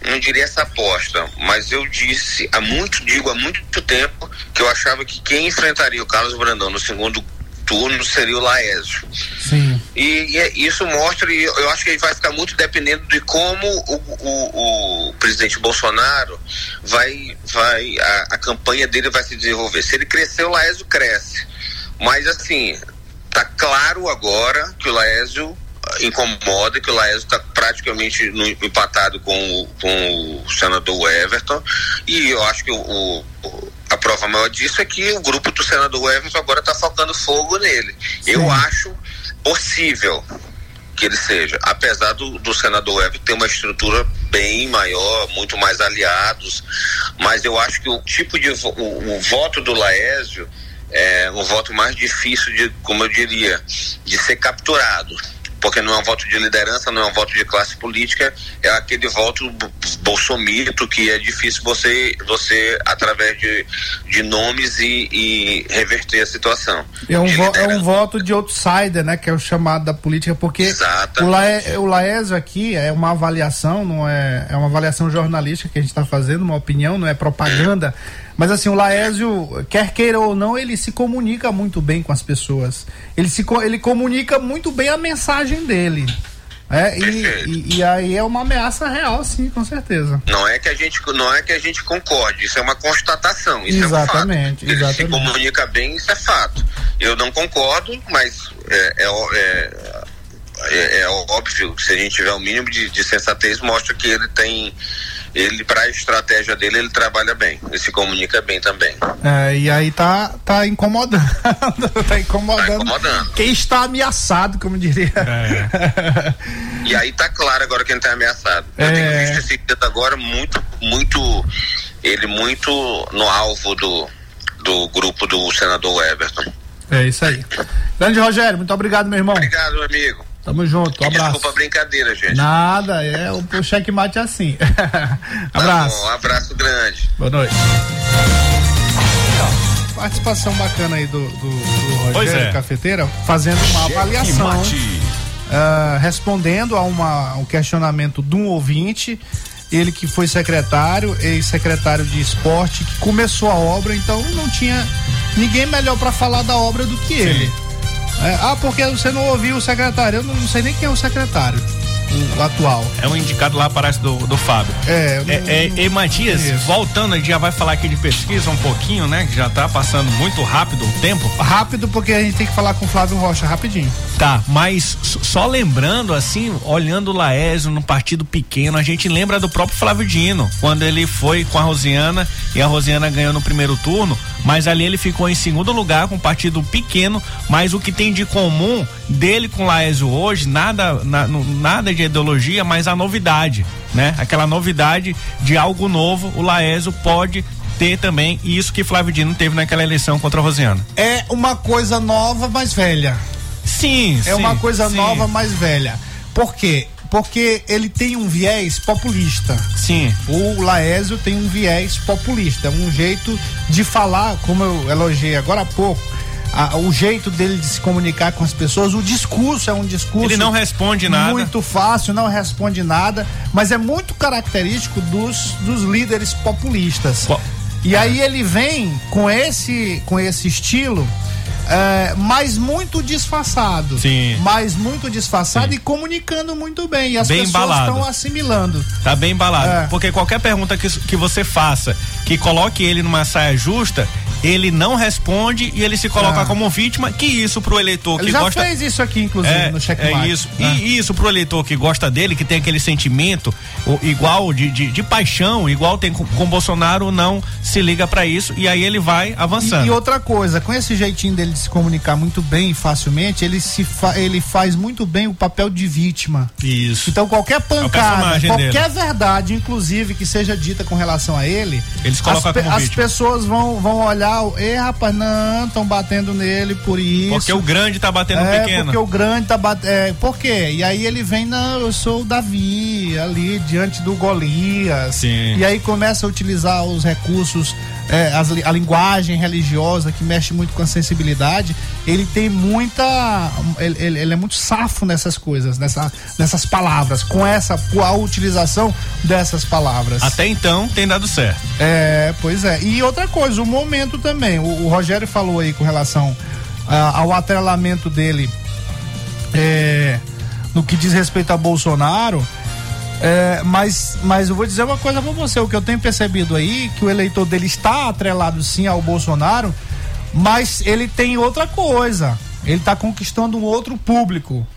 não diria essa aposta, mas eu disse há muito, digo há muito tempo que eu achava que quem enfrentaria o Carlos Brandão no segundo turno seria o Laésio. Sim. E, e é- isso mostra, e eu acho que ele vai ficar muito dependendo de como o, o- o presidente Bolsonaro vai, vai a, a campanha dele vai se desenvolver. Se ele crescer, o Laésio cresce. Mas assim, tá claro agora que o Laésio incomoda, que o Laésio está praticamente no- empatado com o, com o senador Everton. E eu acho que o- a prova maior disso é que o grupo do senador Everton agora está focando fogo nele. Eu acho possível que ele seja, apesar do, do senador Everton ter uma estrutura bem maior, muito mais aliados, mas eu acho que o tipo de o, o voto do Laésio é um voto mais difícil de, como eu diria, de ser capturado. Porque não é um voto de liderança, não é um voto de classe política, é aquele voto bo- bolsomito que é difícil você, você através de, de nomes e, e reverter a situação. É um, vo- é um voto de outsider, né? Que é o chamado da política, porque Exatamente. o, Laé, o Laésio aqui é uma avaliação, não é, é uma avaliação jornalística que a gente está fazendo, uma opinião, não é propaganda. Mas assim, o Laésio, quer queira ou não, ele se comunica muito bem com as pessoas. Ele, se, ele comunica muito bem a mensagem dele. É, e, e, e aí é uma ameaça real, sim, com certeza. Não é que a gente não é que a gente concorde, isso é uma constatação, isso Exatamente, é um fato. Ele se exatamente. comunica bem, isso é fato. Eu não concordo, mas é, é, é, é- é óbvio que se a gente tiver o mínimo de, de sensatez, mostra que ele tem ele para a estratégia dele ele trabalha bem, ele se comunica bem também. É, e aí tá, tá incomodando. tá incomodando. incomodando. Quem está ameaçado, como diria. E aí tá claro agora quem tá ameaçado. Eu É. tenho visto esse dedo agora muito, muito, ele muito no alvo do, do grupo do senador Everton. É isso aí. Grande Rogério, muito obrigado, meu irmão. Obrigado, meu amigo. Tamo junto, um abraço. Desculpa a brincadeira, gente. Nada, é o, o checkmate é assim. abraço. Tá bom, um abraço grande. Boa noite. Participação bacana aí do, do, do Rogério é. Cafeteira, fazendo uma avaliação. Ah, respondendo a uma, um questionamento de um ouvinte, ele que foi secretário, ex-secretário de esporte, que começou a obra, então não tinha ninguém melhor para falar da obra do que ele. É, ah, porque você não ouviu o secretário? Eu não, não sei nem quem é o secretário, o atual. É um indicado lá, parece, do, do Fábio. É, não- É, é, e Matias, conheço. voltando, a gente já vai falar aqui de pesquisa um pouquinho, né? Que já tá passando muito rápido o tempo. Rápido, porque a gente tem que falar com o Flávio Rocha rapidinho. Tá, mas só lembrando, assim, olhando o Laésio no partido pequeno, a gente lembra do próprio Flávio Dino, quando ele foi com a Rosiana e a Rosiana ganhou no primeiro turno, mas ali ele ficou em segundo lugar com um partido pequeno, mas o que tem de comum dele com o Laésio hoje, nada, na- nada de ideologia, mas a novidade, né? Aquela novidade de algo novo, o Laésio pode ter também, e isso que Flávio Dino teve naquela eleição contra a Rosiana. É uma coisa nova, mas velha. Sim, É uma coisa sim. nova, mas velha. Por quê? Porque ele tem um viés populista. Sim. O Laésio tem um viés populista, um jeito de falar, como eu elogiei agora há pouco, a- o jeito dele de se comunicar com as pessoas, o discurso é um discurso. Ele não responde nada. Muito fácil, não responde nada, mas é muito característico dos, dos líderes populistas. E aí ele vem com esse, com esse estilo. é, mas muito disfarçado. Sim. Mas muito disfarçado e comunicando muito bem. E as Bem pessoas embalado. estão assimilando. Tá bem embalado. É. Porque qualquer pergunta que, que você faça, que coloque ele numa saia justa, ele não responde e ele se coloca Ah. como vítima, que isso pro eleitor Ele que já gosta. fez isso aqui, inclusive, é, no checkmate. É isso. né? E isso pro eleitor que gosta dele, que tem aquele sentimento igual de, de, de paixão, igual tem com, com Bolsonaro, não se liga pra isso e aí ele vai avançando. E, e outra coisa, com esse jeitinho dele de se comunicar muito bem e facilmente, ele, se fa- ele faz muito bem o papel de vítima. Isso. Então qualquer pancada, personagem qualquer dele. verdade, inclusive, que seja dita com relação a ele, Eles colocam as, pe- as pessoas vão, vão olhar, e rapaz, não, estão batendo nele por isso. Porque o grande tá batendo no é, pequeno. porque o grande tá batendo. É, por quê? E aí ele vem, não, eu sou o Davi, ali diante do Golias. Sim. E aí começa a utilizar os recursos, é, as a linguagem religiosa que mexe muito com a sensibilidade. Ele tem muita. Ele, ele- ele é muito safo nessas coisas, nessa, nessas palavras, com essa com a utilização dessas palavras. Até então tem dado certo. É, pois é. E outra coisa, o momento também. O, o Rogério falou aí com relação ah, ao atrelamento dele é, no que diz respeito a Bolsonaro. É, mas, mas eu vou dizer uma coisa pra você, o que eu tenho percebido aí, que o eleitor dele está atrelado sim ao Bolsonaro, mas ele tem outra coisa. Ele está conquistando um outro público.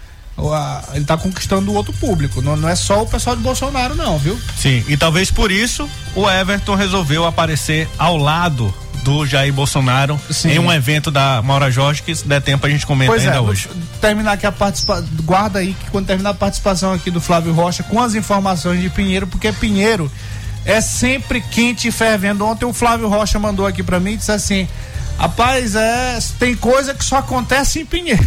Ele está conquistando outro público. Não, não é só o pessoal de Bolsonaro, não, viu? Sim, e talvez por isso o Everton resolveu aparecer ao lado do Jair Bolsonaro Sim. em um evento da Maura Jorge, que se der tempo a gente comenta Pois ainda é, hoje. terminar aqui a participação. Guarda aí que quando terminar a participação aqui do Flávio Rocha com as informações de Pinheiro, porque Pinheiro é sempre quente e fervendo. Ontem o Flávio Rocha mandou aqui pra mim e disse assim: Rapaz, é, tem coisa que só acontece em Pinheiro.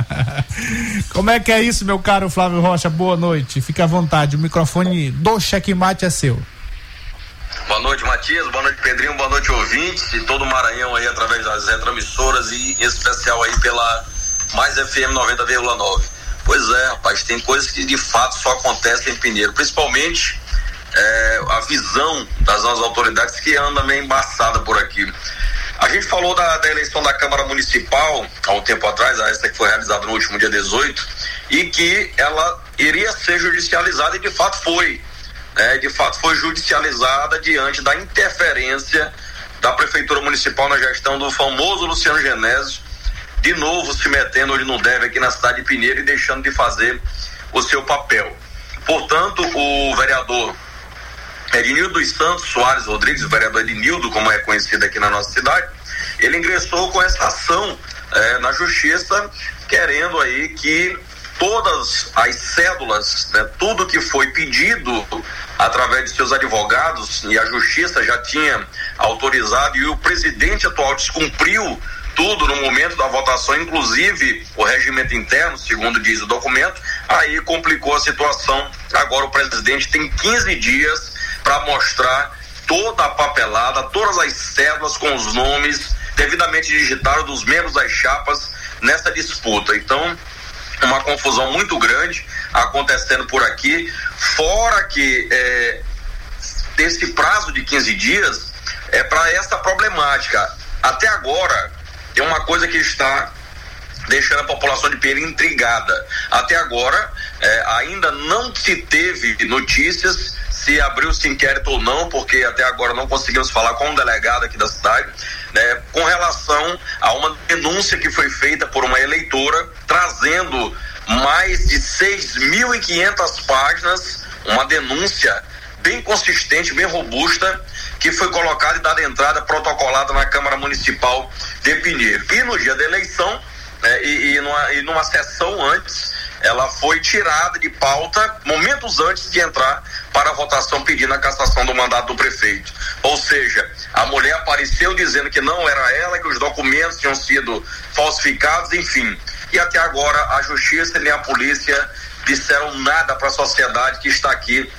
Como é que é isso, meu caro Flávio Rocha? Boa noite. Fica à vontade. O microfone do checkmate é seu. Boa noite, Matias. Boa noite, Pedrinho. Boa noite, ouvintes. E todo o Maranhão aí através das retransmissoras e em especial aí pela Mais FM 90,9. Pois é, rapaz, tem coisas que de fato só acontecem em Pinheiro, principalmente é, a visão das nossas autoridades que anda meio embaçada por aqui. A gente falou da, da eleição da Câmara Municipal há um tempo atrás, essa que foi realizada no último dia 18, e que ela iria ser judicializada e de fato foi né, de fato foi judicializada diante da interferência da Prefeitura Municipal na gestão do famoso Luciano Genésio, de novo se metendo onde não deve aqui na cidade de Pinheiro e deixando de fazer o seu papel. Portanto, o vereador Ednildo dos Santos Soares Rodrigues, o vereador Ednildo, como é conhecido aqui na nossa cidade, ele ingressou com essa ação eh, na justiça, querendo aí que todas as cédulas, né, tudo que foi pedido através de seus advogados, e a justiça já tinha autorizado, e o presidente atual descumpriu tudo no momento da votação, inclusive o regimento interno, segundo diz o documento, aí complicou a situação. Agora o presidente tem 15 dias para mostrar toda a papelada, todas as cédulas com os nomes devidamente digitados dos membros das chapas nessa disputa. Então, uma confusão muito grande acontecendo por aqui, fora que é, desse prazo de 15 dias é para essa problemática. Até agora, tem uma coisa que está deixando a população de Pereira intrigada. Até agora, é, ainda não se teve notícias se abriu-se inquérito ou não, porque até agora não conseguimos falar com um delegado aqui da cidade, né, com relação a uma denúncia que foi feita por uma eleitora, trazendo mais de 6.500 páginas, uma denúncia bem consistente, bem robusta, que foi colocada e dada entrada protocolada na Câmara Municipal de Pinheiro. E no dia da eleição, né, e, e, numa, e numa sessão antes, ela foi tirada de pauta momentos antes de entrar para a votação pedindo a cassação do mandato do prefeito. Ou seja, a mulher apareceu dizendo que não era ela, que os documentos tinham sido falsificados, enfim. E até agora a justiça nem a polícia disseram nada para a sociedade que está aqui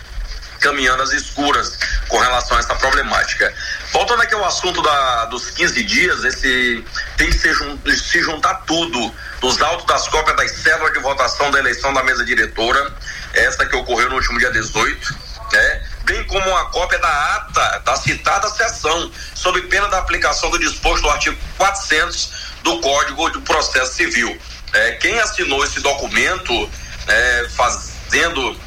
caminhando às escuras com relação a essa problemática. Voltando aqui ao assunto da, dos 15 dias, esse tem que se, se juntar tudo dos autos das cópias das células de votação da eleição da mesa diretora, essa que ocorreu no último dia 18, né? bem como uma cópia da ata da citada sessão, sob pena da aplicação do disposto do artigo 400 do Código do Processo Civil. É, quem assinou esse documento é, fazendo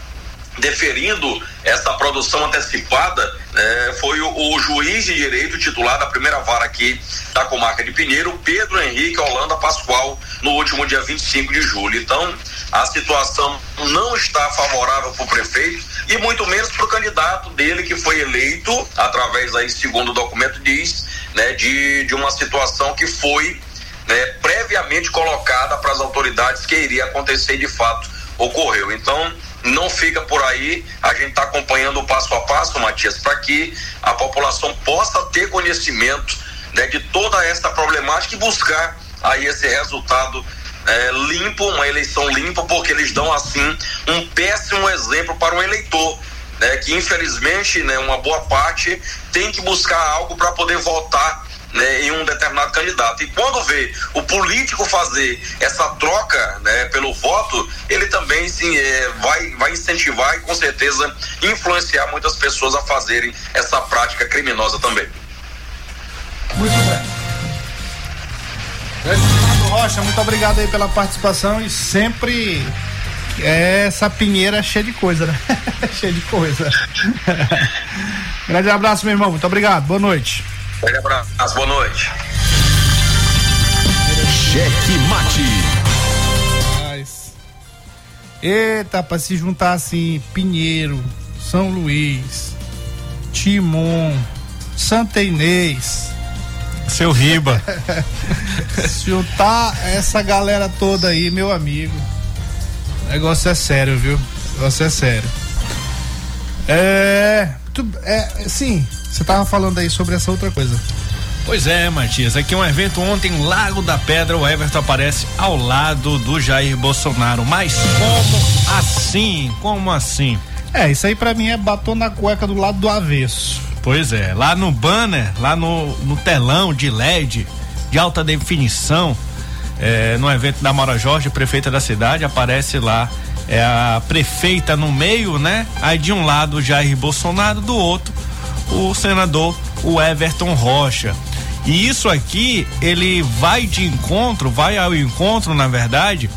deferindo essa produção antecipada eh, foi o, o, juiz de direito titular da primeira vara aqui da comarca de Pinheiro, Pedro Henrique Holanda Pascoal, no último dia 25 de julho. Então, a situação não está favorável para o prefeito e muito menos para o candidato dele que foi eleito através aí, segundo o documento diz, né, de, de uma situação que foi né, previamente colocada para as autoridades que iria acontecer de fato ocorreu. Então, não fica por aí, a gente está acompanhando passo a passo, Matias, para que a população possa ter conhecimento né, de toda essa problemática e buscar aí esse resultado é, limpo, uma eleição limpa, porque eles dão assim um péssimo exemplo para o eleitor. Né, que infelizmente né, uma boa parte tem que buscar algo para poder votar né, em um determinado candidato. E quando vê o político fazer essa troca né, pelo voto, ele também sim, é, vai, vai incentivar e com certeza influenciar muitas pessoas a fazerem essa prática criminosa também. Muito bem. Rocha, muito obrigado aí pela participação e sempre é essa pinheira cheia de coisa, né? cheia de coisa. Grande abraço, meu irmão. Muito obrigado. Boa noite. Grande abraço, boa noite. Cheque mate. Eita, pra se juntar assim, Pinheiro, São Luís, Timon, Santa Inês. Seu Riba. se juntar essa galera toda aí, meu amigo. O negócio é sério, viu? O negócio é sério. É. Tu, é sim, você tava falando aí sobre essa outra coisa. Pois é, Matias. Aqui um evento ontem, Lago da Pedra, o Everton aparece ao lado do Jair Bolsonaro. Mas como assim? Como assim? É, isso aí para mim é batom na cueca do lado do avesso. Pois é, lá no banner, lá no, no telão de LED, de alta definição, é, no evento da Maura Jorge, prefeita da cidade, aparece lá é a prefeita no meio, né? Aí de um lado o Jair Bolsonaro, do outro o senador o Everton Rocha. E isso aqui, ele vai de encontro, vai ao encontro, na verdade,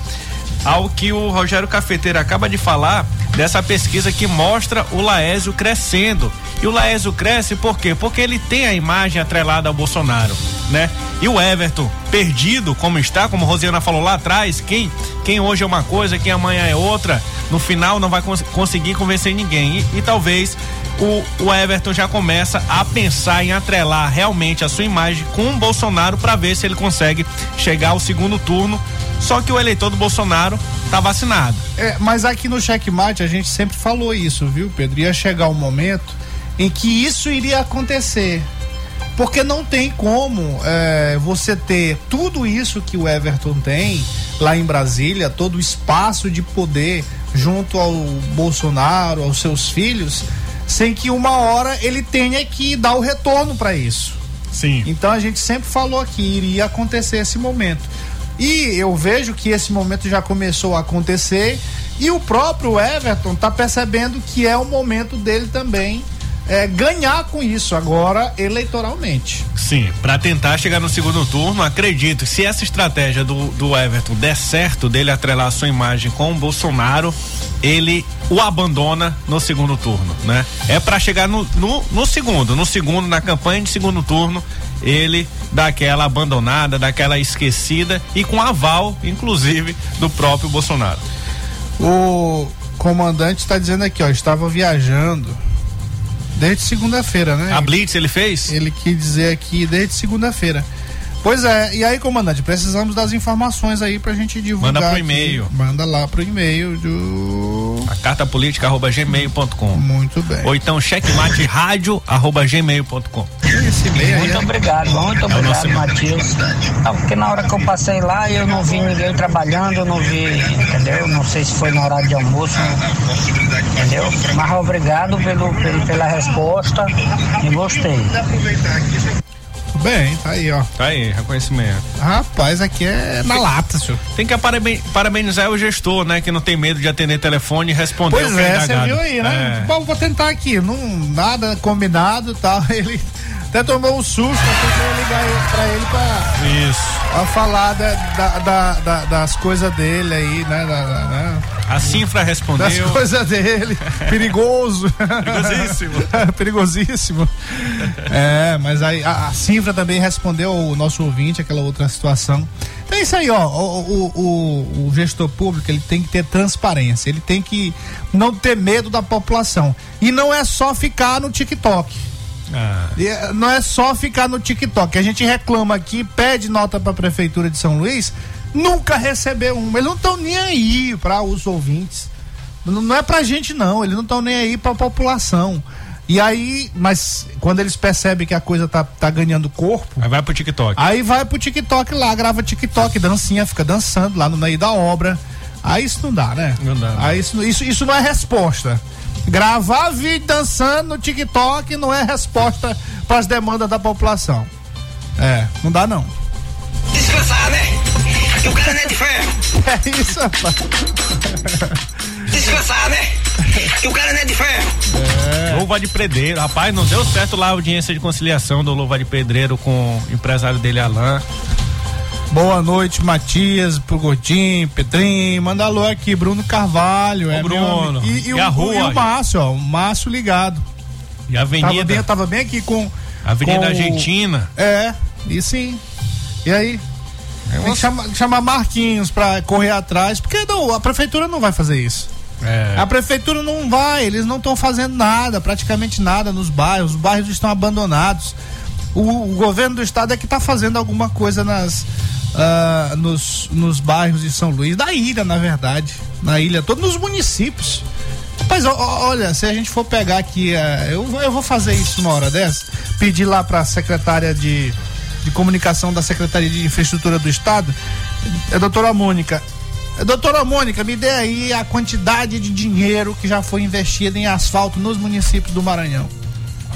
ao que o Rogério Cafeteiro acaba de falar dessa pesquisa que mostra o Laésio crescendo. E o Laésio cresce por quê? Porque ele tem a imagem atrelada ao Bolsonaro, né? E o Everton, perdido como está, como Rosiana falou lá atrás, quem, quem hoje é uma coisa, quem amanhã é outra, no final não vai cons conseguir convencer ninguém. E, e talvez o, o Everton já começa a pensar em atrelar realmente a sua imagem com o Bolsonaro para ver se ele consegue chegar ao segundo turno. Só que o eleitor do Bolsonaro tá vacinado. É, mas aqui no checkmate a gente sempre falou isso, viu, Pedro? Ia chegar um momento em que isso iria acontecer. Porque não tem como é, você ter tudo isso que o Everton tem lá em Brasília, todo o espaço de poder junto ao Bolsonaro, aos seus filhos, sem que uma hora ele tenha que dar o retorno para isso. Sim. Então a gente sempre falou que iria acontecer esse momento. E eu vejo que esse momento já começou a acontecer e o próprio Everton tá percebendo que é o momento dele também é, ganhar com isso agora eleitoralmente. Sim, para tentar chegar no segundo turno, acredito, se essa estratégia do, do Everton der certo, dele atrelar a sua imagem com o Bolsonaro, ele o abandona no segundo turno, né? É para chegar no, no, no segundo, no segundo, na campanha de segundo turno, ele dá aquela abandonada, daquela esquecida e com aval, inclusive, do próprio Bolsonaro. O comandante está dizendo aqui, ó, estava viajando desde segunda-feira, né? A Blitz ele fez? Ele quis dizer aqui desde segunda-feira. Pois é, e aí, comandante, precisamos das informações aí pra gente divulgar. Manda pro aqui. e-mail. Manda lá pro e-mail do. A carta política arroba gmail.com. Muito bem. Ou então checkmate rádio arroba gmail.com. Esse e-mail aí. Muito obrigado, muito obrigado, Matias. Ah, porque na hora que eu passei lá, eu não vi ninguém trabalhando, eu não vi, entendeu? Não sei se foi no horário de almoço, entendeu? Mas obrigado pelo, pelo, pela resposta e gostei. Bem, tá aí, ó. Tá aí, reconhecimento. Rapaz, aqui é na lata, senhor. Tem que paraben- parabenizar o gestor, né? Que não tem medo de atender telefone e responder Pois é, é você viu aí, né? É. Bom, vou tentar aqui, não, nada combinado e tal. Ele até tomou um susto, eu tentei ligar pra ele pra, Isso. pra falar da- da- da- da- das coisas dele aí, né? Da- né? A Cinfra Das respondeu. coisas dele. Perigoso. Perigosíssimo. Perigosíssimo. É, mas aí a, a Cinfra também respondeu o nosso ouvinte, aquela outra situação. Então é isso aí, ó. O, o, o- gestor público ele tem que ter transparência, ele tem que não ter medo da população. E não é só ficar no TikTok. Ah, eh, Não é só ficar no TikTok. A gente reclama aqui, pede nota para a prefeitura de São Luís, nunca recebeu uma. Eles não estão nem aí para os ouvintes. Não, não é pra gente não, eles não estão nem aí para a população. E aí, mas quando eles percebem que a coisa tá, tá ganhando corpo, aí vai pro TikTok. aí vai pro TikTok lá, grava TikTok, dancinha, fica dançando lá no meio da obra. Aí isso não dá, né? Não dá. Aí isso, isso, isso não é resposta. Gravar vídeo dançando no TikTok não é resposta para as demandas da população. É, não dá não. Descansar, né? Que o cara não é de ferro. É isso, rapaz. Descansar, né? Que o cara não é de ferro. É. Louva de Pedreiro. Rapaz, não deu certo lá a audiência de conciliação do Louva de Pedreiro com o empresário dele, Alain. Boa noite, Matias, pro Gordinho, Pedrinho. Manda alô aqui, Bruno Carvalho. é, Bruno. E, e, E o, a rua, e o? Márcio, ó. O Márcio ligado. E a Tava Avenida. bem, eu tava bem aqui com. Avenida com Argentina. É, e sim. E aí? Que chamar, Marquinhos pra correr atrás, porque não, a prefeitura não vai fazer isso. É. A prefeitura não vai, eles não estão fazendo nada, praticamente nada nos bairros, os bairros estão abandonados. O, o governo do estado é que está fazendo alguma coisa nas, ah, nos, nos bairros de São Luís, da ilha, na verdade. Na ilha, todos nos municípios. Mas olha, se a gente for pegar aqui, eh, eu, eu vou fazer isso uma hora dessa, pedir lá para a secretária de, de comunicação da Secretaria de Infraestrutura do Estado, é a doutora Mônica. Eh, Doutora Mônica, me dê aí a quantidade de dinheiro que já foi investido em asfalto nos municípios do Maranhão.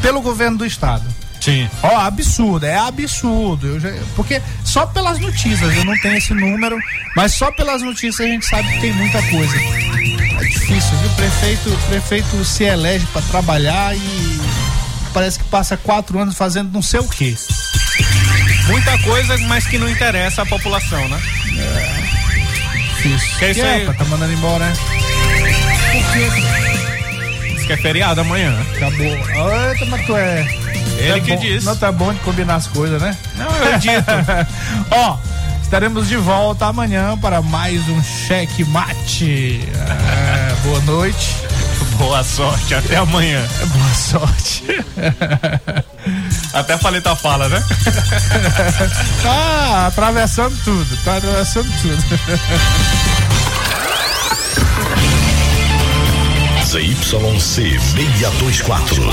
Pelo governo do estado. Sim. Ó, absurdo, é absurdo. Já- porque só pelas notícias, eu não tenho esse número, mas só pelas notícias a gente sabe que tem muita coisa. É difícil, viu? Prefeito, prefeito se elege para trabalhar e parece que passa quatro anos fazendo não sei o quê. Muita coisa, mas que não interessa à população, né? Difícil. Que é isso Que aí? pá, tá mandando embora, né? Por quê? Diz que é feriado amanhã. Acabou. Eita, mas tu é. Ele é que bom, disse. Não tá bom de combinar as coisas, né? Não, eu dito. Ó, estaremos de volta amanhã para mais um cheque mate. É, boa noite. Boa sorte, até amanhã. Boa sorte. Até falei tua fala, né? tá atravessando tudo, tá atravessando tudo. ZYC 624.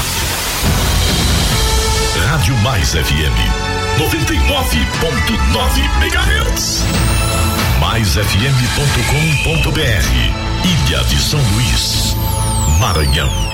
Rádio Mais FM 99.9 MHz. MaisFM.com.br Ilha de São Luís, Maranhão.